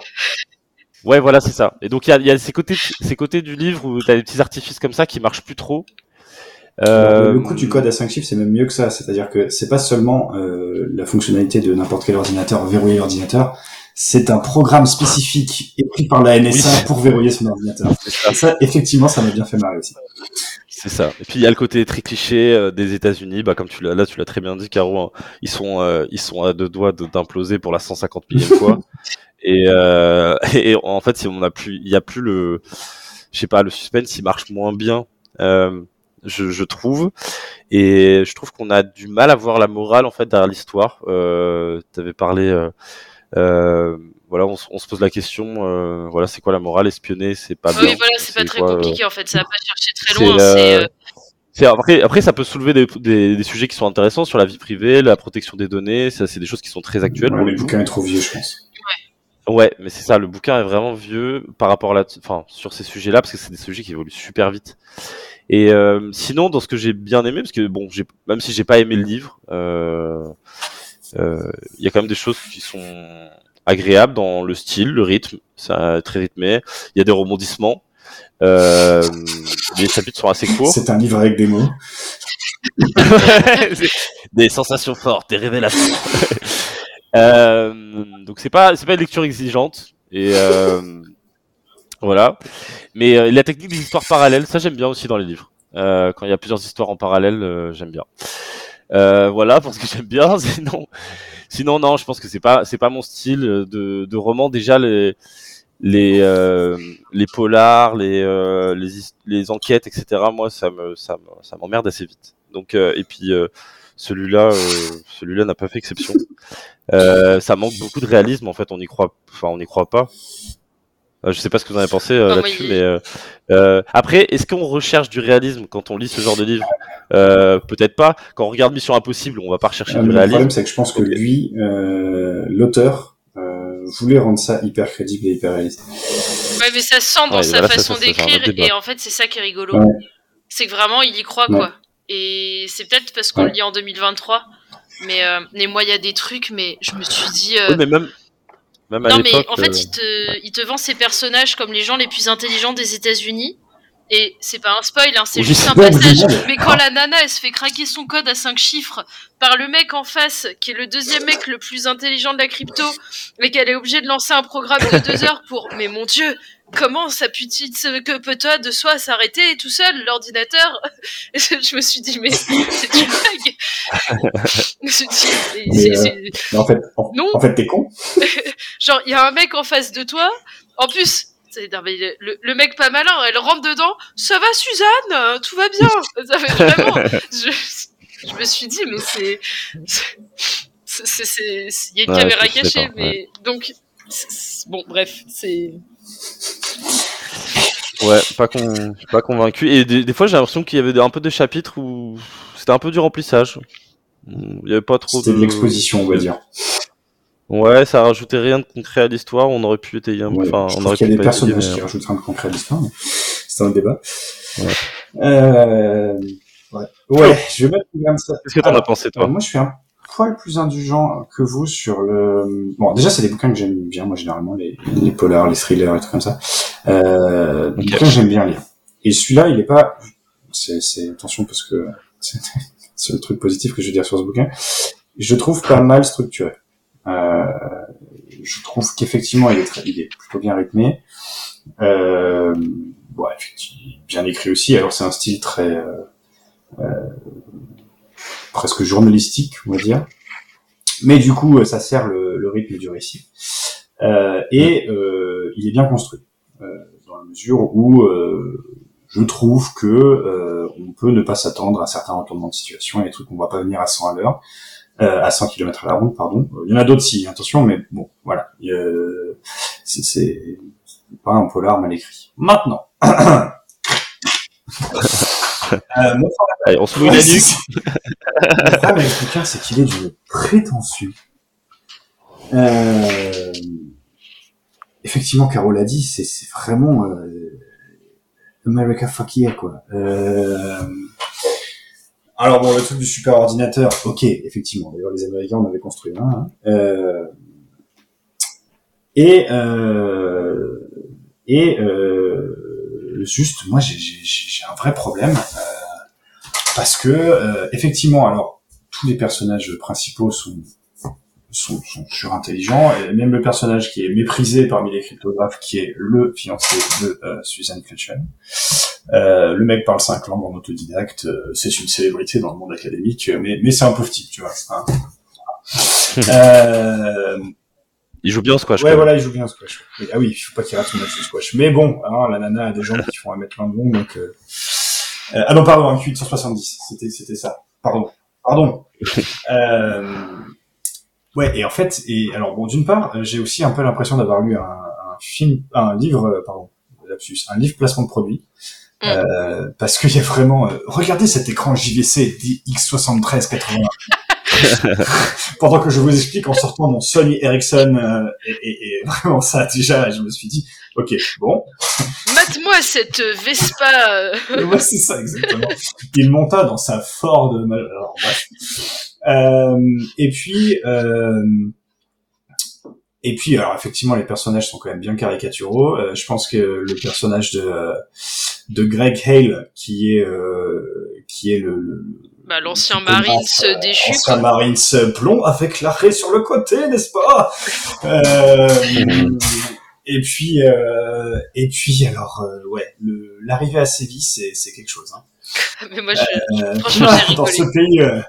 Ouais, voilà, c'est ça. Et donc, il y a, il y a ces, côtés, ces côtés du livre où t'as des petits artifices comme ça qui marchent plus trop. Euh, Le coup du code à 5 chiffres, c'est même mieux que ça. C'est-à-dire que c'est pas seulement euh, la fonctionnalité de n'importe quel ordinateur, verrouiller l'ordinateur, c'est un programme spécifique écrit par la NSA Oui. pour verrouiller son ordinateur. Et ça, effectivement, ça m'a bien fait marrer aussi. C'est ça. Et puis il y a le côté très cliché euh, des États-Unis, bah comme tu l'as là, tu l'as très bien dit, Caro. hein. ils sont euh, ils sont à deux doigts d'imploser pour la 150 millième fois. Et, euh, et en fait, si on a plus, il y a plus le, je sais pas, le suspense, il marche moins bien, euh, je, je trouve. Et je trouve qu'on a du mal à voir la morale en fait derrière l'histoire. Euh, T'avais parlé. Euh, euh, voilà, on, se pose la question. euh, voilà, c'est quoi la morale Espionner, c'est pas bien. oui, voilà, c'est pas très quoi, euh, compliqué en fait, ça va pas chercher très loin. euh, euh, après, après, ça peut soulever des, des, des sujets qui sont intéressants sur la vie privée, la protection des données. Ça, c'est des choses qui sont très actuelles. Ouais, mais le bouquin est trop vieux, je pense. Ouais, mais c'est ça. Le bouquin est vraiment vieux par rapport à la, enfin, sur ces sujets-là, parce que c'est des sujets qui évoluent super vite. Et euh, sinon, dans ce que j'ai bien aimé, parce que bon, même si j'ai pas aimé le livre, euh, euh, il y a quand même des choses qui sont agréables dans le style, le rythme. C'est très rythmé. Il y a des rebondissements. Euh, les chapitres sont assez courts. C'est un livre avec des mots. des sensations fortes, des révélations. euh, donc c'est pas c'est pas une lecture exigeante et euh, voilà. Mais euh, la technique des histoires parallèles, ça j'aime bien aussi dans les livres. Euh, quand il y a plusieurs histoires en parallèle, euh, j'aime bien. Euh, voilà pour ce que j'aime bien. Sinon, sinon non, je pense que c'est pas c'est pas mon style de, de roman. Déjà les les euh, les polars, les, euh, les les enquêtes, etc. Moi, ça me ça me ça m'emmerde assez vite. Donc euh, et puis euh, celui-là celui-là n'a pas fait exception. Ça manque beaucoup de réalisme en fait. On y croit enfin on n'y croit pas. Euh, je sais pas ce que vous en avez pensé euh, Ah, moi, là-dessus, mais euh, euh, après, est-ce qu'on recherche du réalisme quand on lit ce genre de livre? Euh, Peut-être pas. Quand on regarde Mission Impossible, on va pas rechercher Euh, du le réalisme. problème, c'est que je pense que lui, euh, l'auteur, euh, voulait rendre ça hyper crédible et hyper réaliste. Ouais, mais ça se sent dans Ouais, sa voilà, façon d'écrire, et en fait, c'est ça qui est rigolo. Ouais. C'est que vraiment, il y croit, Ouais. quoi. Et c'est peut-être parce qu'on Ouais. le lit en 2023, mais, euh, mais moi, il y a des trucs, mais je me suis dit. euh, Oui, mais même même à non, mais en fait, euh, il, te, il te vend ces personnages comme les gens les plus intelligents des États-Unis. Et c'est pas un spoil, hein, c'est juste un passage. Mais quand la nana, elle se fait craquer son code à 5 chiffres par le mec en face, qui est le deuxième mec le plus intelligent de la crypto, et qu'elle est obligée de lancer un programme de deux heures pour. Mais mon dieu, comment ça peut-il que peut-toi de soi s'arrêter tout seul, l'ordinateur Je me suis dit, mais c'est une blague Je me suis dit, Mais, euh, Mais en fait, en, Non. en fait, t'es con. Genre, il y a un mec en face de toi. En plus, c'est- non, mais le, mec pas malin, elle rentre dedans. Ça va, Suzanne? Tout va bien. Ça fait vraiment. Je, je me suis dit, mais c'est. Il y a une Ouais, caméra cachée, mais. Donc. Bon, bref, c'est. Ouais, pas, con... pas convaincu. Et des, des fois, j'ai l'impression qu'il y avait un peu des chapitres où c'était un peu du remplissage. Il y avait pas trop C'était de l'exposition, on va dire. Ouais, ça rajoutait rien de concret à l'histoire. On aurait pu étayer un peu. Ouais, Enfin, on aurait qu'il y a pu des personnages mais, qui euh, rajoutent rien de concret à l'histoire. mais C'est un débat. Ouais. Euh, ouais. ouais, je vais mettre comme ça. Qu'est-ce que t'en as pensé, Euh, toi moi, je suis un poil plus indulgent que vous sur le. Bon, déjà, c'est des bouquins que j'aime bien, moi, généralement, les, les polars, les thrillers et tout comme ça. Euh, des bouquins que j'aime bien lire. Et celui-là, il est pas. C'est, c'est attention parce que c'est, le truc positif que je veux dire sur ce bouquin. Je trouve pas mal structuré. Euh, je trouve qu'effectivement, il est, très, il est plutôt bien rythmé. Euh, ouais, effectivement, bien écrit aussi. Alors, c'est un style très euh, euh, presque journalistique, on va dire. Mais du coup, euh, ça sert le, le rythme du récit. Euh, et euh, il est bien construit, euh, dans la mesure où euh, je trouve que euh, on peut ne pas s'attendre à certains retournements de situation et des trucs qu'on voit pas venir à 100 à l'heure, euh, à 100 km à la ronde, pardon. Il y en a d'autres si, attention, mais bon, voilà. C'est, c'est pas un polar mal écrit. Maintenant. Euh, Allez, on se mouille la nuque. Le problème avec c'est qu'il est d'une prétention. Euh... Effectivement, Carole l'a dit, c'est c'est vraiment euh... America fuck yeah, quoi. Euh... Alors bon, le truc du super ordinateur, ok, effectivement. D'ailleurs, les Américains en avaient construit un. hein. Euh... Et euh... et euh... juste, moi, j'ai- un vrai problème. Euh, parce que euh, effectivement, alors tous les personnages principaux sont sont, sont surintelligents, et même le personnage qui est méprisé parmi les cryptographes, qui est le fiancé de euh, Suzanne Fletcher. Euh, le mec parle cinq langues en autodidacte, euh, c'est une célébrité dans le monde académique, mais, mais c'est un pauvre type, tu vois. hein. Euh, Il joue bien au squash. ouais, voilà, il joue bien au squash. Ah oui, il faut pas qu'il rate son match de squash. Mais bon, hein, la nana a des jambes qui font un mètre 20 de long, donc... Euh... euh, ah non, pardon, un Q 170, c'était, c'était ça. Pardon. Pardon. euh... Ouais, et en fait, et alors bon, d'une part, euh, j'ai aussi un peu l'impression d'avoir lu un, un film, un livre, euh, pardon, lapsus, un livre placement de produit, Mm. euh, parce qu'il y a vraiment, euh, regardez cet écran JVC X7380. Pendant que je vous explique en sortant mon Sony Ericsson, euh, et, vraiment ça déjà, je me suis dit, ok, bon, Mate-moi cette Vespa. euh, ouais, c'est ça exactement. Il monta dans sa Ford. mal- Alors, bref. Euh, et puis, euh, et puis, alors effectivement, les personnages sont quand même bien caricaturaux. Euh, je pense que le personnage de de Greg Hale, qui est euh, qui est le, le Bah, l'ancien Marines euh, déchu, ancien quoi. Marines blond avec l'arrêt sur le côté, n'est-ce pas? Euh, Et puis, euh, et puis, alors, euh, ouais, l'arrivée à Séville, c'est quelque chose. Hein. Mais moi, je, franchement, j'ai dans ce pays,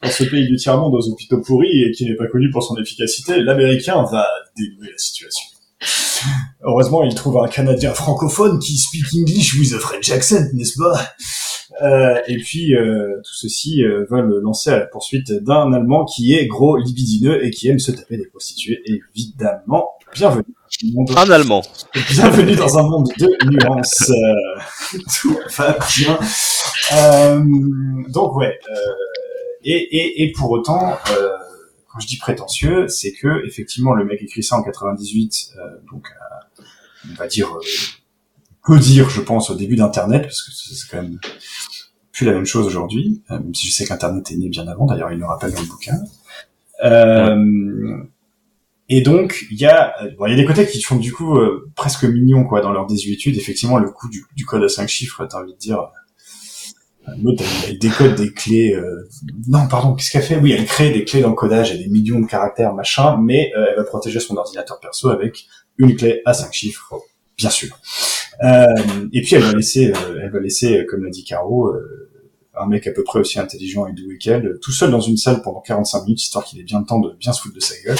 dans ce pays du tiers monde aux hôpitaux pourris et qui n'est pas connu pour son efficacité, l'Américain va dénouer la situation. Heureusement, il trouve un Canadien francophone qui speak English with a French accent, n'est-ce pas? Euh, Et puis, euh, tout ceci euh, va le lancer à la poursuite d'un Allemand qui est gros libidineux et qui aime se taper des prostituées. Évidemment, bienvenue. Un Allemand. Bienvenue dans un monde de nuances. Euh, tout va bien. Euh, donc ouais. euh, et, et, et pour autant, euh, quand je dis prétentieux, c'est que effectivement le mec écrit ça en 98, euh, donc on va dire, euh, peut dire, je pense, au début d'Internet, parce que c'est quand même plus la même chose aujourd'hui, euh, même si je sais qu'Internet est né bien avant. D'ailleurs, il le rappelle dans le bouquin. Euh, et donc, il y a, euh, bon, il y a des côtés qui font du coup euh, presque mignons quoi dans leur désuétude. Effectivement, le coup du, code à cinq chiffres, t'as envie de dire. L'autre, elle, décode des clés. euh, Non, pardon, qu'est-ce qu'elle fait? Oui, elle crée des clés d'encodage et des millions de caractères, machin, mais elle va protéger son ordinateur perso avec une clé à cinq chiffres, bien sûr. Euh, et puis elle va laisser, euh, elle va laisser, euh, comme l'a dit Caro, euh, un mec à peu près aussi intelligent et doué qu'elle, euh, tout seul dans une salle pendant 45 minutes, histoire qu'il ait bien le temps de bien se foutre de sa gueule.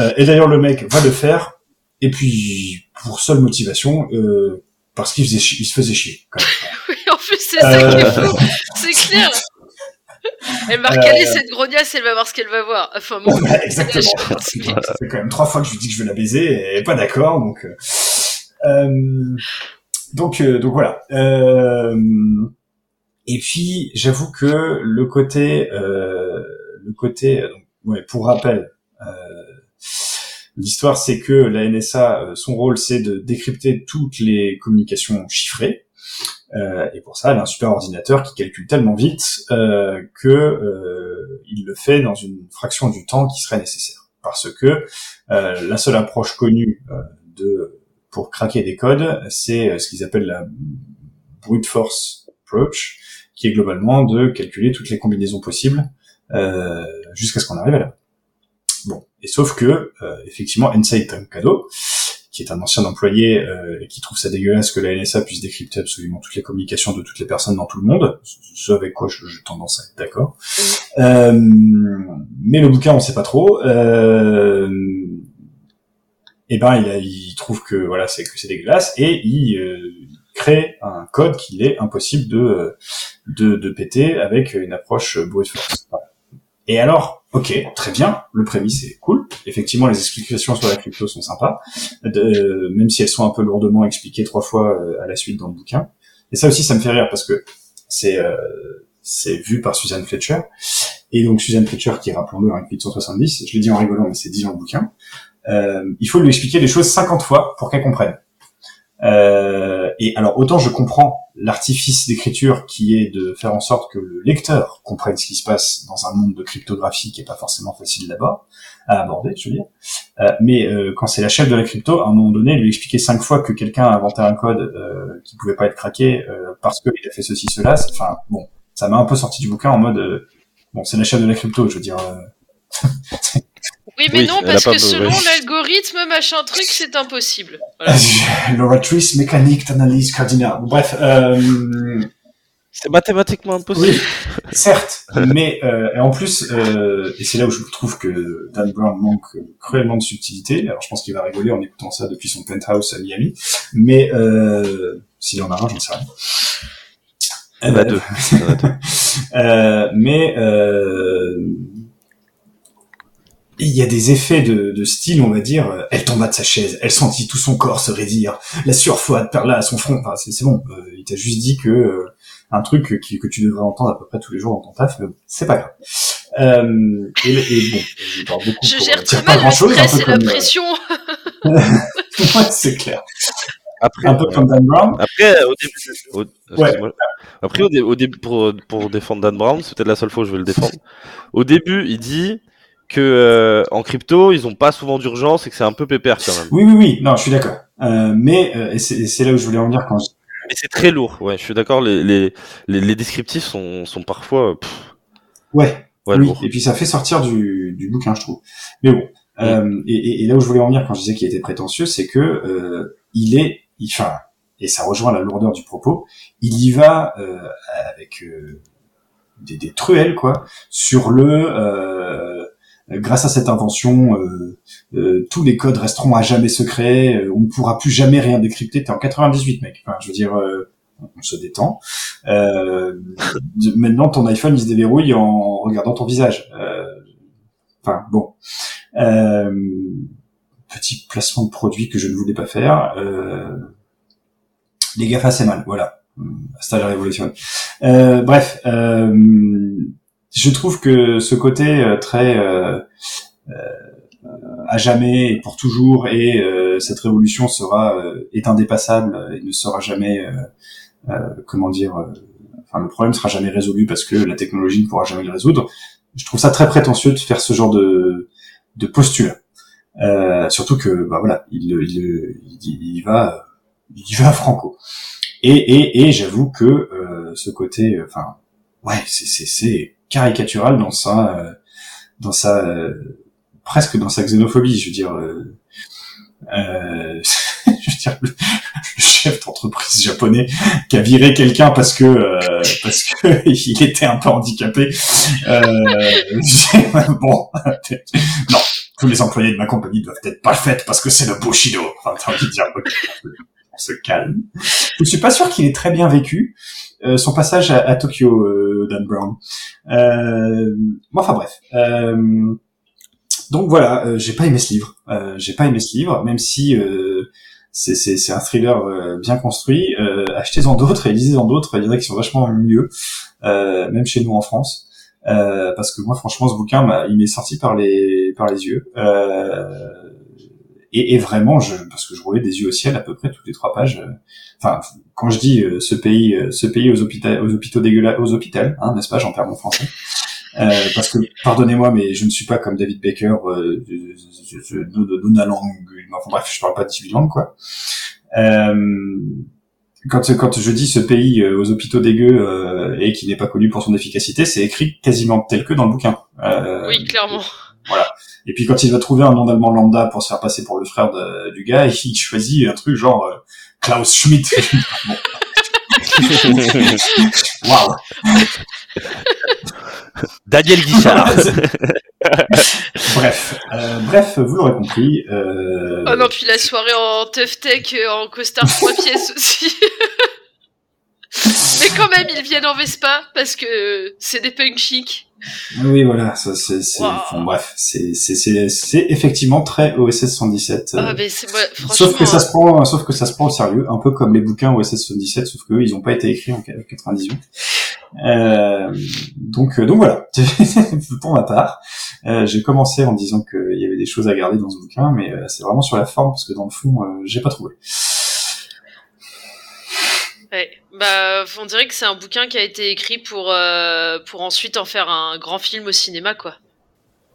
Euh, et d'ailleurs, le mec va le faire, et puis pour seule motivation, euh, parce qu'il faisait chi- il se faisait chier. Quand même. Oui, en plus, c'est ça qui est Euh, fou. C'est clair. Elle m'a recalé cette grognasse, elle va voir ce qu'elle va voir. Enfin, bon. Exactement. fait quand même trois fois que je lui dis que je veux la baiser, et elle est pas d'accord, donc. Euh, donc, euh, donc voilà. Euh, et puis, j'avoue que le côté, le côté, ouais, pour rappel, l'histoire c'est que la NSA, son rôle c'est de décrypter toutes les communications chiffrées. Euh, et pour ça, elle a un super ordinateur qui calcule tellement vite euh, que euh, il le fait dans une fraction du temps qui serait nécessaire. Parce que la seule approche connue de pour craquer des codes, c'est euh, ce qu'ils appellent la brute force approach, qui est globalement de calculer toutes les combinaisons possibles euh, jusqu'à ce qu'on arrive à là. Bon, et sauf que euh, effectivement, Ensei Tankado, qui est un ancien employé euh, et qui trouve ça dégueulasse que la NSA puisse décrypter absolument toutes les communications de toutes les personnes dans tout le monde, ce avec quoi je- j'ai tendance à être d'accord. Euh, mais le bouquin, on sait pas trop. Euh, et ben, il, il trouve que voilà, c'est que c'est dégueulasse et il euh, crée un code qu'il est impossible de, de de péter avec une approche brute force. Voilà. Et alors, ok, très bien, le prémisse est cool. Effectivement, les explications sur la crypto sont sympas, de- même si elles sont un peu lourdement expliquées trois fois euh, à la suite dans le bouquin. Et ça aussi, ça me fait rire parce que c'est euh, c'est vu par Suzanne Fletcher. Et donc Suzanne Fletcher, qui rappelons-le, un 870, je l'ai dit en rigolant, mais c'est dit dans le bouquin, euh, il faut lui expliquer les choses 50 fois pour qu'elle comprenne. Euh, et alors autant je comprends l'artifice d'écriture qui est de faire en sorte que le lecteur comprenne ce qui se passe dans un monde de cryptographie qui est pas forcément facile là-bas à aborder, je veux dire. Euh, mais euh, quand c'est la chef de la crypto, à un moment donné, lui expliquer cinq fois que quelqu'un a inventé un code euh, qui pouvait pas être craqué euh, parce qu'il a fait ceci, cela, enfin bon, ça m'a un peu sorti du bouquin en mode euh, bon, c'est la chef de la crypto, je veux dire. Oui, mais Oui, non, parce que selon ouais. l'algorithme, machin truc, c'est impossible. Voilà. L'oratrice mécanique d'analyse cardinale. Bref, euh, C'est mathématiquement impossible. oui, certes, mais euh, et en plus, euh, et c'est là où je trouve que Dan Brown manque cruellement de subtilité. Alors je pense qu'il va rigoler en écoutant ça depuis son penthouse à Miami, mais euh, s'il en a un, j'en sais rien. Il y en a Euh, deux. En a deux. Euh, mais euh, il y a des effets de, de style, on va dire. euh, Elle tomba de sa chaise, elle sentit tout son corps se raidir, la sueur froide perla à son front. Enfin, c'est c'est bon. euh, il t'a juste dit que euh, un truc que, que tu devrais entendre à peu près tous les jours dans ton taf, mais bon, c'est pas grave. Euh, et, et bon, je parle beaucoup Je pour, gère euh, très mal le stress peu et la euh, pression. ouais, c'est clair. Après, Un peu ouais. comme Dan Brown. Après, au début, au- excuse-moi. Après, au, dé- au début, pour, pour défendre Dan Brown, c'est peut-être la seule fois où je vais le défendre. Au début, il dit que euh, en crypto, ils ont pas souvent d'urgence et que c'est un peu pépère quand même. Oui, oui, oui. Non, je suis d'accord. Euh, mais euh, c'est là où je voulais en venir quand je Mais c'est très lourd. Ouais, je suis d'accord. Les, les, les, les descriptifs sont, sont parfois. pff, Ouais, ouais, oui, et puis ça fait sortir du, du bouquin, je trouve. Mais bon, euh, et, et- là où je voulais en venir quand je disais qu'il était prétentieux, c'est que il est, il, enfin, et ça rejoint la lourdeur du propos, il y va avec des, des truelles, quoi, sur le, grâce à cette invention, euh, euh, tous les codes resteront à jamais secrets, euh, on ne pourra plus jamais rien décrypter. T'es en 98, mec. Enfin, je veux dire, euh, on se détend. Euh, maintenant, ton iPhone, il se déverrouille en regardant ton visage. Euh, Enfin, bon. Euh, petit placement de produit que je ne voulais pas faire. Euh, les GAFA, c'est mal. Voilà. Hasta la révolution. Euh, bref. Je trouve que ce côté euh, très... euh, euh, à jamais et pour toujours et euh, cette révolution sera est indépassable et ne sera jamais comment dire enfin le problème sera jamais résolu parce que la technologie ne pourra jamais le résoudre. Je trouve ça très prétentieux de faire ce genre de de postulat euh, surtout que bah voilà il il, il, il va il va franco. Et et, et j'avoue que euh, ce côté enfin ouais c'est c'est caricatural dans sa euh, dans sa euh, presque dans sa xénophobie je veux dire euh, euh, je veux dire le, chef d'entreprise japonais qui a viré quelqu'un parce que euh, parce que il était un peu handicapé. Bon non tous les employés de ma compagnie doivent être parfaits parce que c'est le Bushido. Enfin dire on se calme. Je suis pas sûr qu'il ait très bien vécu son passage à, Tokyo euh, Dan Brown euh, bon, enfin bref euh, donc voilà, euh, j'ai pas aimé ce livre. Euh, j'ai pas aimé ce livre, même si euh, c'est, un thriller euh, bien construit. Euh, achetez-en d'autres et lisez-en d'autres. Il y en a qui sont vachement mieux, euh, même chez nous en France. Euh, parce que moi, franchement, ce bouquin, m'a- il m'est sorti par les par les yeux. Euh, et, et vraiment, je, parce que je roulais des yeux au ciel à peu près toutes les trois pages. euh, Enfin, quand je dis euh, ce pays, euh, ce pays aux hôpitaux, aux hôpitaux dégueulasses, aux hôpitaux, hein, n'est-ce pas J'en perds mon français. Euh, parce que, pardonnez-moi, mais je ne suis pas comme David Baker, euh, de, de, de la langue, enfin bref, je parle pas 18 langues, quoi. Euh, quand, quand je dis ce pays euh, aux hôpitaux dégueux euh, et qui n'est pas connu pour son efficacité, c'est écrit quasiment tel que dans le bouquin. Euh, Oui, clairement. Et puis quand il va trouver un nom d'allemand lambda pour se faire passer pour le frère de- du gars, il choisit un truc genre euh, Klaus Schmidt. Waouh. Daniel Guichard. bref, euh, bref, vous l'aurez compris. Euh... Oh non, puis la soirée en tough tech en costard trois pièces aussi. Mais quand même, ils viennent en Vespa parce que c'est des punks chics. Oui, voilà, ça, c'est, c'est, Wow. enfin, bref, c'est, c'est, c'est, c'est effectivement très OSS 117. euh, Ah, mais c'est sauf que ça se prend, sauf que ça se prend au sérieux, un peu comme les bouquins OSS 117, sauf que eux, ils n'ont pas été écrits en 98. Euh, donc, euh, donc voilà. Pour ma part, euh, j'ai commencé en disant qu'il y avait des choses à garder dans ce bouquin, mais euh, c'est vraiment sur la forme parce que dans le fond, euh, j'ai pas trouvé. Ouais. Bah, on dirait que c'est un bouquin qui a été écrit pour, euh, pour ensuite en faire un grand film au cinéma, quoi.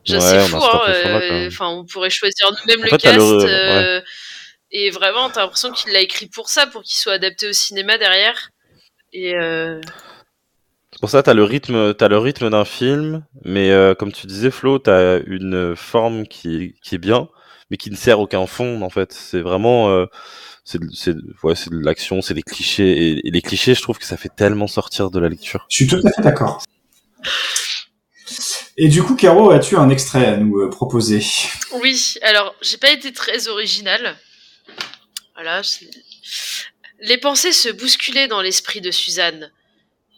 Ouais, c'est fou, hein. euh, on pourrait choisir nous-mêmes le fait, cast. le- euh, Et vraiment, t'as l'impression qu'il l'a écrit pour ça, pour qu'il soit adapté au cinéma derrière. Et, euh... C'est pour ça, t'as le rythme, t'as le rythme d'un film, mais comme tu disais, Flo, t'as une forme qui, qui est bien, mais qui ne sert aucun fond en fait. C'est vraiment, c'est, c'est, ouais, c'est de l'action, c'est des clichés, et, et les clichés, je trouve que ça fait tellement sortir de la lecture. Je suis tout à fait d'accord. Et du coup, Caro, as-tu un extrait à nous euh, proposer? Oui, alors j'ai pas été très original. Voilà. Les pensées se bousculaient dans l'esprit de Suzanne.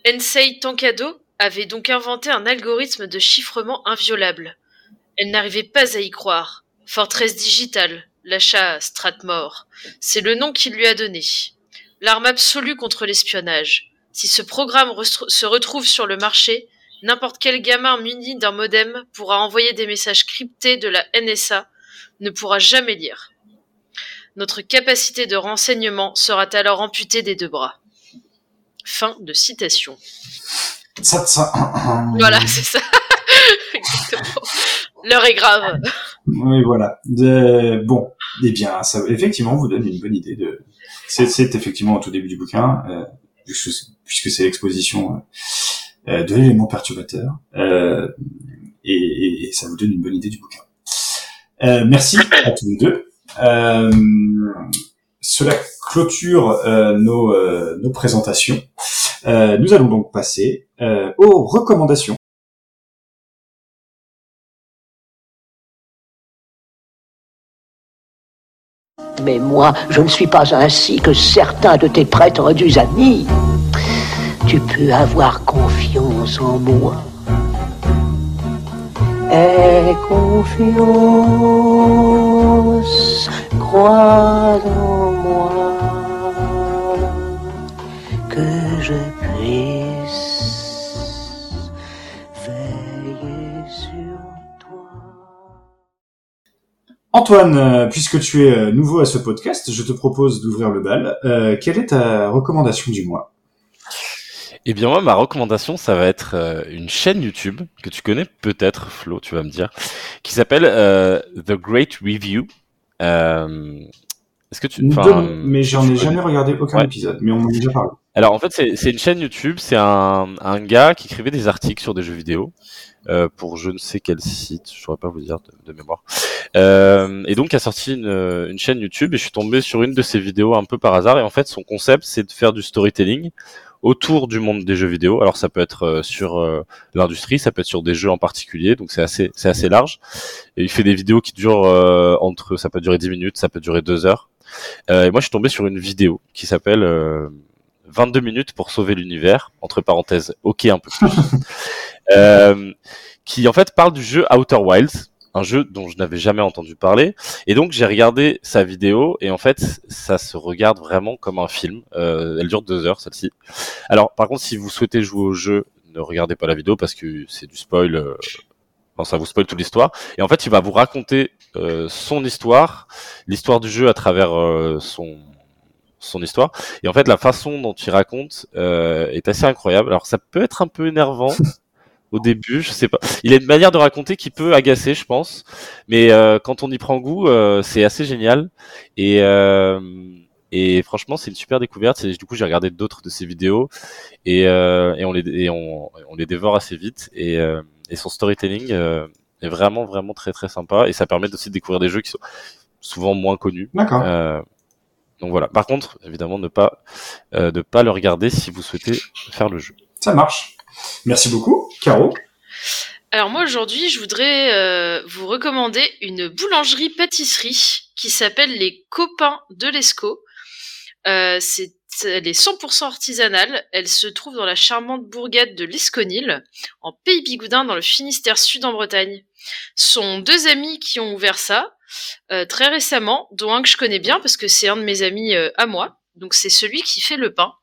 Ensei Tankado avait donc inventé un algorithme de chiffrement inviolable. Elle n'arrivait pas à y croire. Forteresse digitale, l'achat Stratmore, c'est le nom qu'il lui a donné. L'arme absolue contre l'espionnage. Si ce programme se retrouve sur le marché, n'importe quel gamin muni d'un modem pourra envoyer des messages cryptés de la NSA, ne pourra jamais lire. Notre capacité de renseignement sera alors amputée des deux bras. Fin de citation. Ça, ça. Voilà, c'est ça. L'heure est grave. Oui, voilà. De- Bon, eh bien, ça effectivement vous donne une bonne idée de. C'est, effectivement au tout début du bouquin, euh, puisque c'est- l'exposition euh, euh, de l'élément perturbateur, et, et- ça vous donne une bonne idée du bouquin. Merci à tous les deux. Cela clôture nos, nos présentations. Nous allons donc passer aux recommandations. Mais moi, je ne suis pas ainsi que certains de tes prétendus amis. Tu peux avoir confiance en moi. Aie confiance, crois en moi, Antoine, euh, puisque tu es euh, nouveau à ce podcast, je te propose d'ouvrir le bal. Euh, quelle est ta recommandation du mois Eh bien moi, ma recommandation, ça va être une chaîne YouTube que tu connais peut-être, Flo, tu vas me dire, qui s'appelle euh, The Great Review. Euh, Est-ce que tu... Deux, Mais j'en ai jamais regardé aucun Ouais. épisode, mais on m'en a déjà parlé. Alors en fait, c'est c'est une chaîne YouTube, c'est un, un gars qui écrivait des articles sur des jeux vidéo euh, pour je ne sais quel site, je saurais pas vous dire de, mémoire. Euh, et donc a sorti une, une chaîne YouTube et je suis tombé sur une de ses vidéos un peu par hasard et en fait son concept c'est de faire du storytelling autour du monde des jeux vidéo. Alors ça peut être euh, sur euh, l'industrie, ça peut être sur des jeux en particulier, donc c'est assez c'est assez large. Et il fait des vidéos qui durent euh, entre ça peut durer 10 minutes, ça peut durer 2 heures. Euh, et moi je suis tombé sur une vidéo qui s'appelle euh, 22 minutes pour sauver l'univers, entre parenthèses, ok un peu plus, euh, qui en fait parle du jeu Outer Wilds, un jeu dont je n'avais jamais entendu parler. Et donc j'ai regardé sa vidéo et en fait ça se regarde vraiment comme un film. Euh, elle dure deux heures celle-ci. Alors par contre si vous souhaitez jouer au jeu, ne regardez pas la vidéo parce que c'est du spoil. Euh, enfin, ça vous spoil toute l'histoire. Et en fait il va vous raconter euh, son histoire, l'histoire du jeu à travers euh, son son histoire. Et en fait, la façon dont il raconte euh, est assez incroyable. Alors, ça peut être un peu énervant au début, je sais pas. Il a une manière de raconter qui peut agacer, je pense. Mais euh, quand on y prend goût, euh, c'est assez génial. Et, euh, et franchement, c'est une super découverte. Du coup, j'ai regardé d'autres de ses vidéos et, euh, et, on, les, et on, on les dévore assez vite. Et, euh, et son storytelling euh, est vraiment, vraiment très, très sympa. Et ça permet aussi de découvrir des jeux qui sont souvent moins connus. D'accord. Euh, donc voilà. Par contre, évidemment, ne pas euh, ne pas le regarder si vous souhaitez faire le jeu. Ça marche. Merci beaucoup, Caro. Alors moi aujourd'hui, je voudrais euh, vous recommander une boulangerie-pâtisserie qui s'appelle les Copains de l'Escaut. Euh, c'est elle est 100% artisanale. Elle se trouve dans la charmante bourgade de l'Esconil, en Pays Bigoudin, dans le Finistère Sud en Bretagne. Ce sont deux amis qui ont ouvert ça euh, très récemment, dont un que je connais bien parce que c'est un de mes amis à moi. Donc c'est celui qui fait le pain.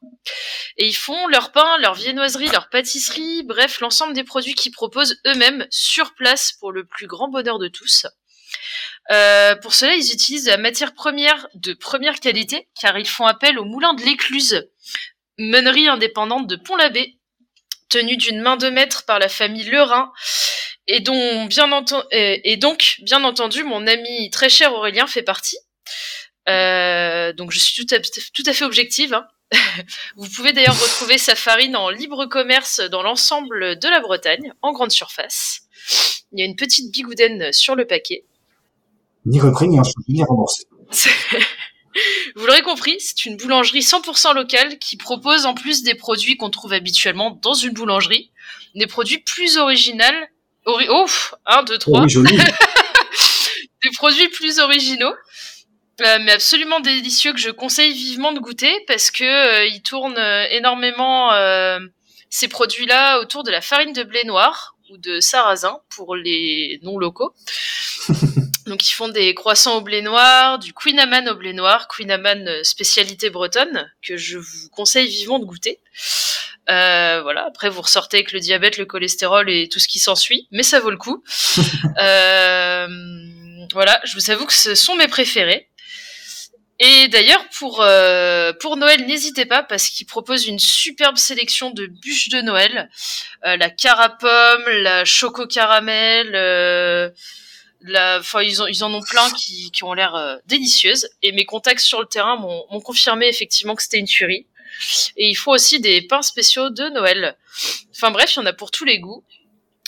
Et ils font leur pain, leur viennoiserie, leur pâtisserie, bref, l'ensemble des produits qu'ils proposent eux-mêmes sur place pour le plus grand bonheur de tous. Euh, pour cela, ils utilisent de la matière première de première qualité, car ils font appel au moulin de l'Écluse, meunerie indépendante de Pont-l'Abbé, tenue d'une main de maître par la famille Lerin, et dont et donc, bien entendu, mon ami très cher Aurélien fait partie. Euh, donc je suis tout à, tout à fait objective. hein. Vous pouvez d'ailleurs retrouver sa farine en libre commerce dans l'ensemble de la Bretagne, en grande surface. Il y a une petite bigoudaine sur le paquet. Ni repris, ni ni remboursé. Vous l'aurez compris, c'est une boulangerie 100% locale qui propose en plus des produits qu'on trouve habituellement dans une boulangerie, des produits plus originaux. Ori oh, 1, 2, 3. Oh oui, joli. des produits plus originaux, euh, mais absolument délicieux que je conseille vivement de goûter parce que euh, ils tournent euh, énormément euh, ces produits-là autour de la farine de blé noir ou de sarrasin pour les non locaux. Donc ils font des croissants au blé noir, du Queen Amman au blé noir, Queen Amman spécialité bretonne que je vous conseille vivement de goûter. Euh, voilà. Après, vous ressortez avec le diabète, le cholestérol et tout ce qui s'ensuit, mais ça vaut le coup. euh, voilà, je vous avoue que ce sont mes préférés. Et d'ailleurs, pour, euh, pour Noël, n'hésitez pas parce qu'ils proposent une superbe sélection de bûches de Noël. Euh, la carapomme, la choco caramel, euh, la, enfin, ils, en ont plein qui, qui ont l'air euh, délicieuses. Et mes contacts sur le terrain m'ont confirmé effectivement que c'était une tuerie. Et ils font aussi des pains spéciaux de Noël. Enfin bref, il y en a pour tous les goûts.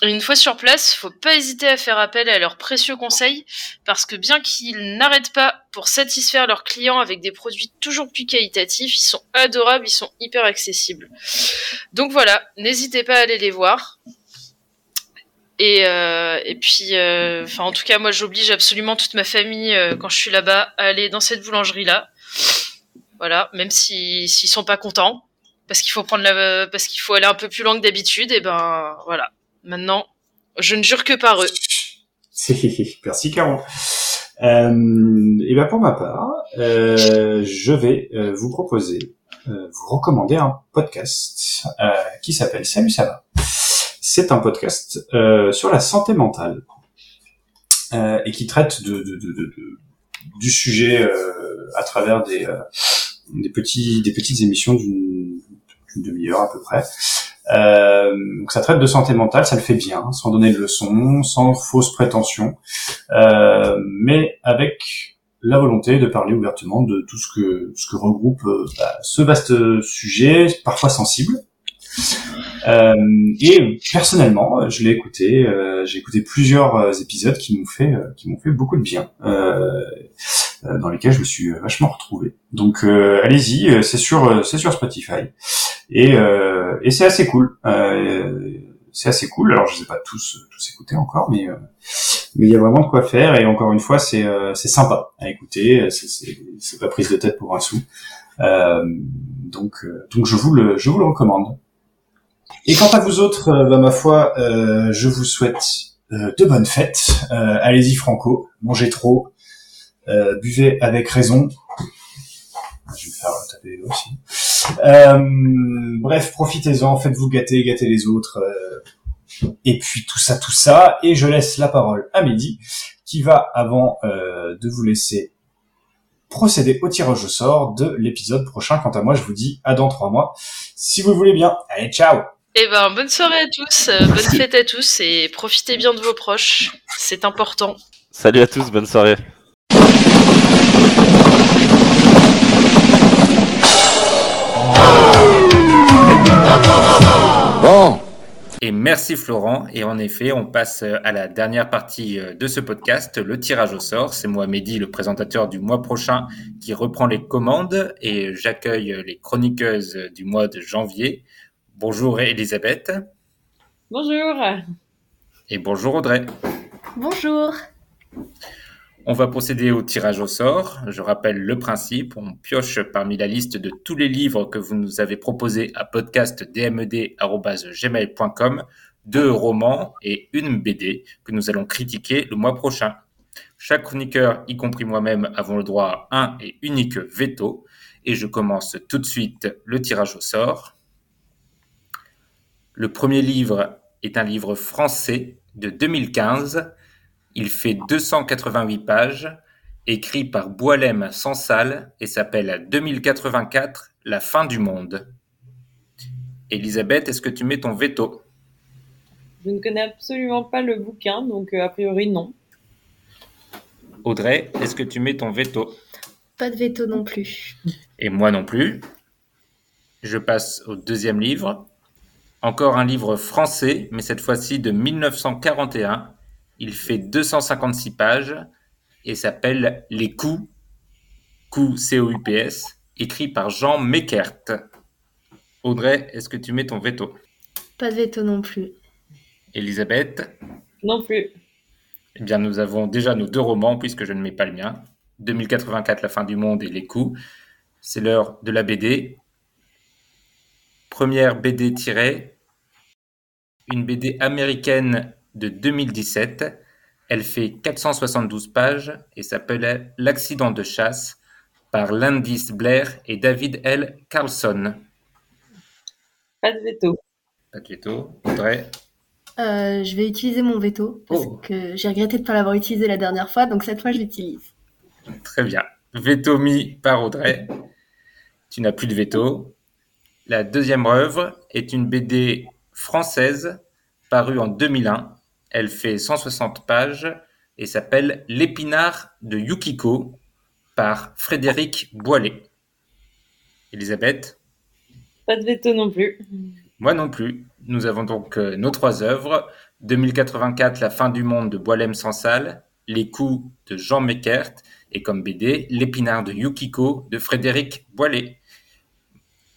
Une fois sur place, faut pas hésiter à faire appel à leurs précieux conseils, parce que bien qu'ils n'arrêtent pas pour satisfaire leurs clients avec des produits toujours plus qualitatifs, ils sont adorables, ils sont hyper accessibles. Donc voilà, n'hésitez pas à aller les voir. Et, euh, et puis, euh, en tout cas, moi, j'oblige absolument toute ma famille euh, quand je suis là-bas à aller dans cette boulangerie-là. Voilà, même si s'ils sont pas contents, parce qu'il faut prendre la, parce qu'il faut aller un peu plus loin que d'habitude. Et ben, voilà. Maintenant, je ne jure que par eux. Merci Caro. Euh, ben pour ma part, euh, je vais euh, vous proposer, euh, vous recommander un podcast euh, qui s'appelle Salut ça va. C'est un podcast euh, sur la santé mentale et qui traite de, de, de, de- du sujet à travers des, des petits des petites émissions d'une demi-heure à peu près. Euh, donc ça traite de santé mentale, ça le fait bien, sans donner de leçons, sans fausses prétentions, euh, mais avec la volonté de parler ouvertement de tout ce que ce que regroupe euh, bah, ce vaste sujet, parfois sensible. Euh, et personnellement, je l'ai écouté, euh, j'ai écouté plusieurs euh, épisodes qui m'ont fait euh, qui m'ont fait beaucoup de bien, euh, dans lesquels je me suis vachement retrouvé. Donc allez-y, c'est sur c'est sur Spotify et euh, et c'est assez cool. Euh, c'est assez cool. Alors je sais pas tous tous écouter encore, mais euh, mais il y a vraiment de quoi faire et encore une fois c'est c'est sympa à écouter. C'est pas prise de tête pour un sou. Donc donc je vous le je vous le recommande. Et quant à vous autres, bah, ma foi, euh, je vous souhaite de bonnes fêtes. Euh, Allez-y franco, mangez trop, buvez avec raison. Je vais me faire taper aussi. Euh, bref, profitez-en, faites-vous gâter, gâtez les autres. euh, et puis tout ça, tout ça. Et je laisse la parole à Mehdi, qui va, avant euh, de vous laisser procéder au tirage au sort de l'épisode prochain. Quant à moi, je vous dis à dans trois mois, si vous le voulez bien. Allez, ciao Et ben, bonne soirée à tous, euh, bonne fête à tous et profitez bien de vos proches. C'est important. Salut à tous, bonne soirée. Et merci Florent. Et en effet, on passe à la dernière partie euh, de ce podcast, le tirage au sort. C'est moi, Mehdi, le présentateur du mois prochain, qui reprend les commandes et j'accueille les chroniqueuses du mois de janvier. Bonjour Elisabeth Bonjour. et bonjour Audrey. Bonjour. On va procéder au tirage au sort. Je rappelle le principe. On pioche parmi la liste de tous les livres que vous nous avez proposés à podcastdmed.gmail.com deux romans et une BD que nous allons critiquer le mois prochain. Chaque chroniqueur, y compris moi-même, avons le droit à un et unique veto. Et je commence tout de suite le tirage au sort. Le premier livre est un livre français de 2015 il fait 288 pages, écrit par Boilem Sansal et s'appelle 2084, la fin du monde. Elisabeth, est-ce que tu mets ton veto? Je ne connais absolument pas le bouquin, donc euh, a priori non. Audrey, est-ce que tu mets ton veto? Pas de veto non plus. Et moi non plus. Je passe au deuxième livre. Encore un livre français, mais cette fois-ci de 1941. Il fait 256 pages et s'appelle Les coups, coups C-O-U-P-S, écrit par Jean Meckert. Audrey, est-ce que tu mets ton veto? Pas de veto non plus. Elisabeth? Non plus. Eh bien, nous avons déjà nos deux romans, puisque je ne mets pas le mien. 2084, La fin du monde et Les coups. C'est l'heure de la BD. Première BD tirée, une BD américaine de 2017. Elle fait 472 pages et s'appelle L'accident de chasse par Landis Blair et David L. Carlson. Pas de veto. Pas de veto. Audrey Euh, je vais utiliser mon veto parce Oh. que j'ai regretté de ne pas l'avoir utilisé la dernière fois, donc cette fois je l'utilise. Très bien. Veto mis par Audrey. Tu n'as plus de veto. La deuxième œuvre est une BD française parue en 2001. Elle fait 160 pages et s'appelle L'épinard de Yukiko par Frédéric Boilet. Elisabeth? Pas de veto non plus. Moi non plus. Nous avons donc euh, nos trois œuvres. 2084, La fin du monde de Boilem Sansal, Les coups de Jean Meckert et comme BD, L'épinard de Yukiko de Frédéric Boilet.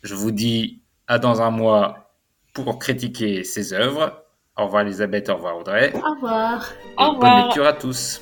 Je vous dis à dans un mois pour critiquer ces œuvres. Au revoir Elisabeth, au revoir Audrey. Au revoir. Au Et bonne revoir. lecture à tous.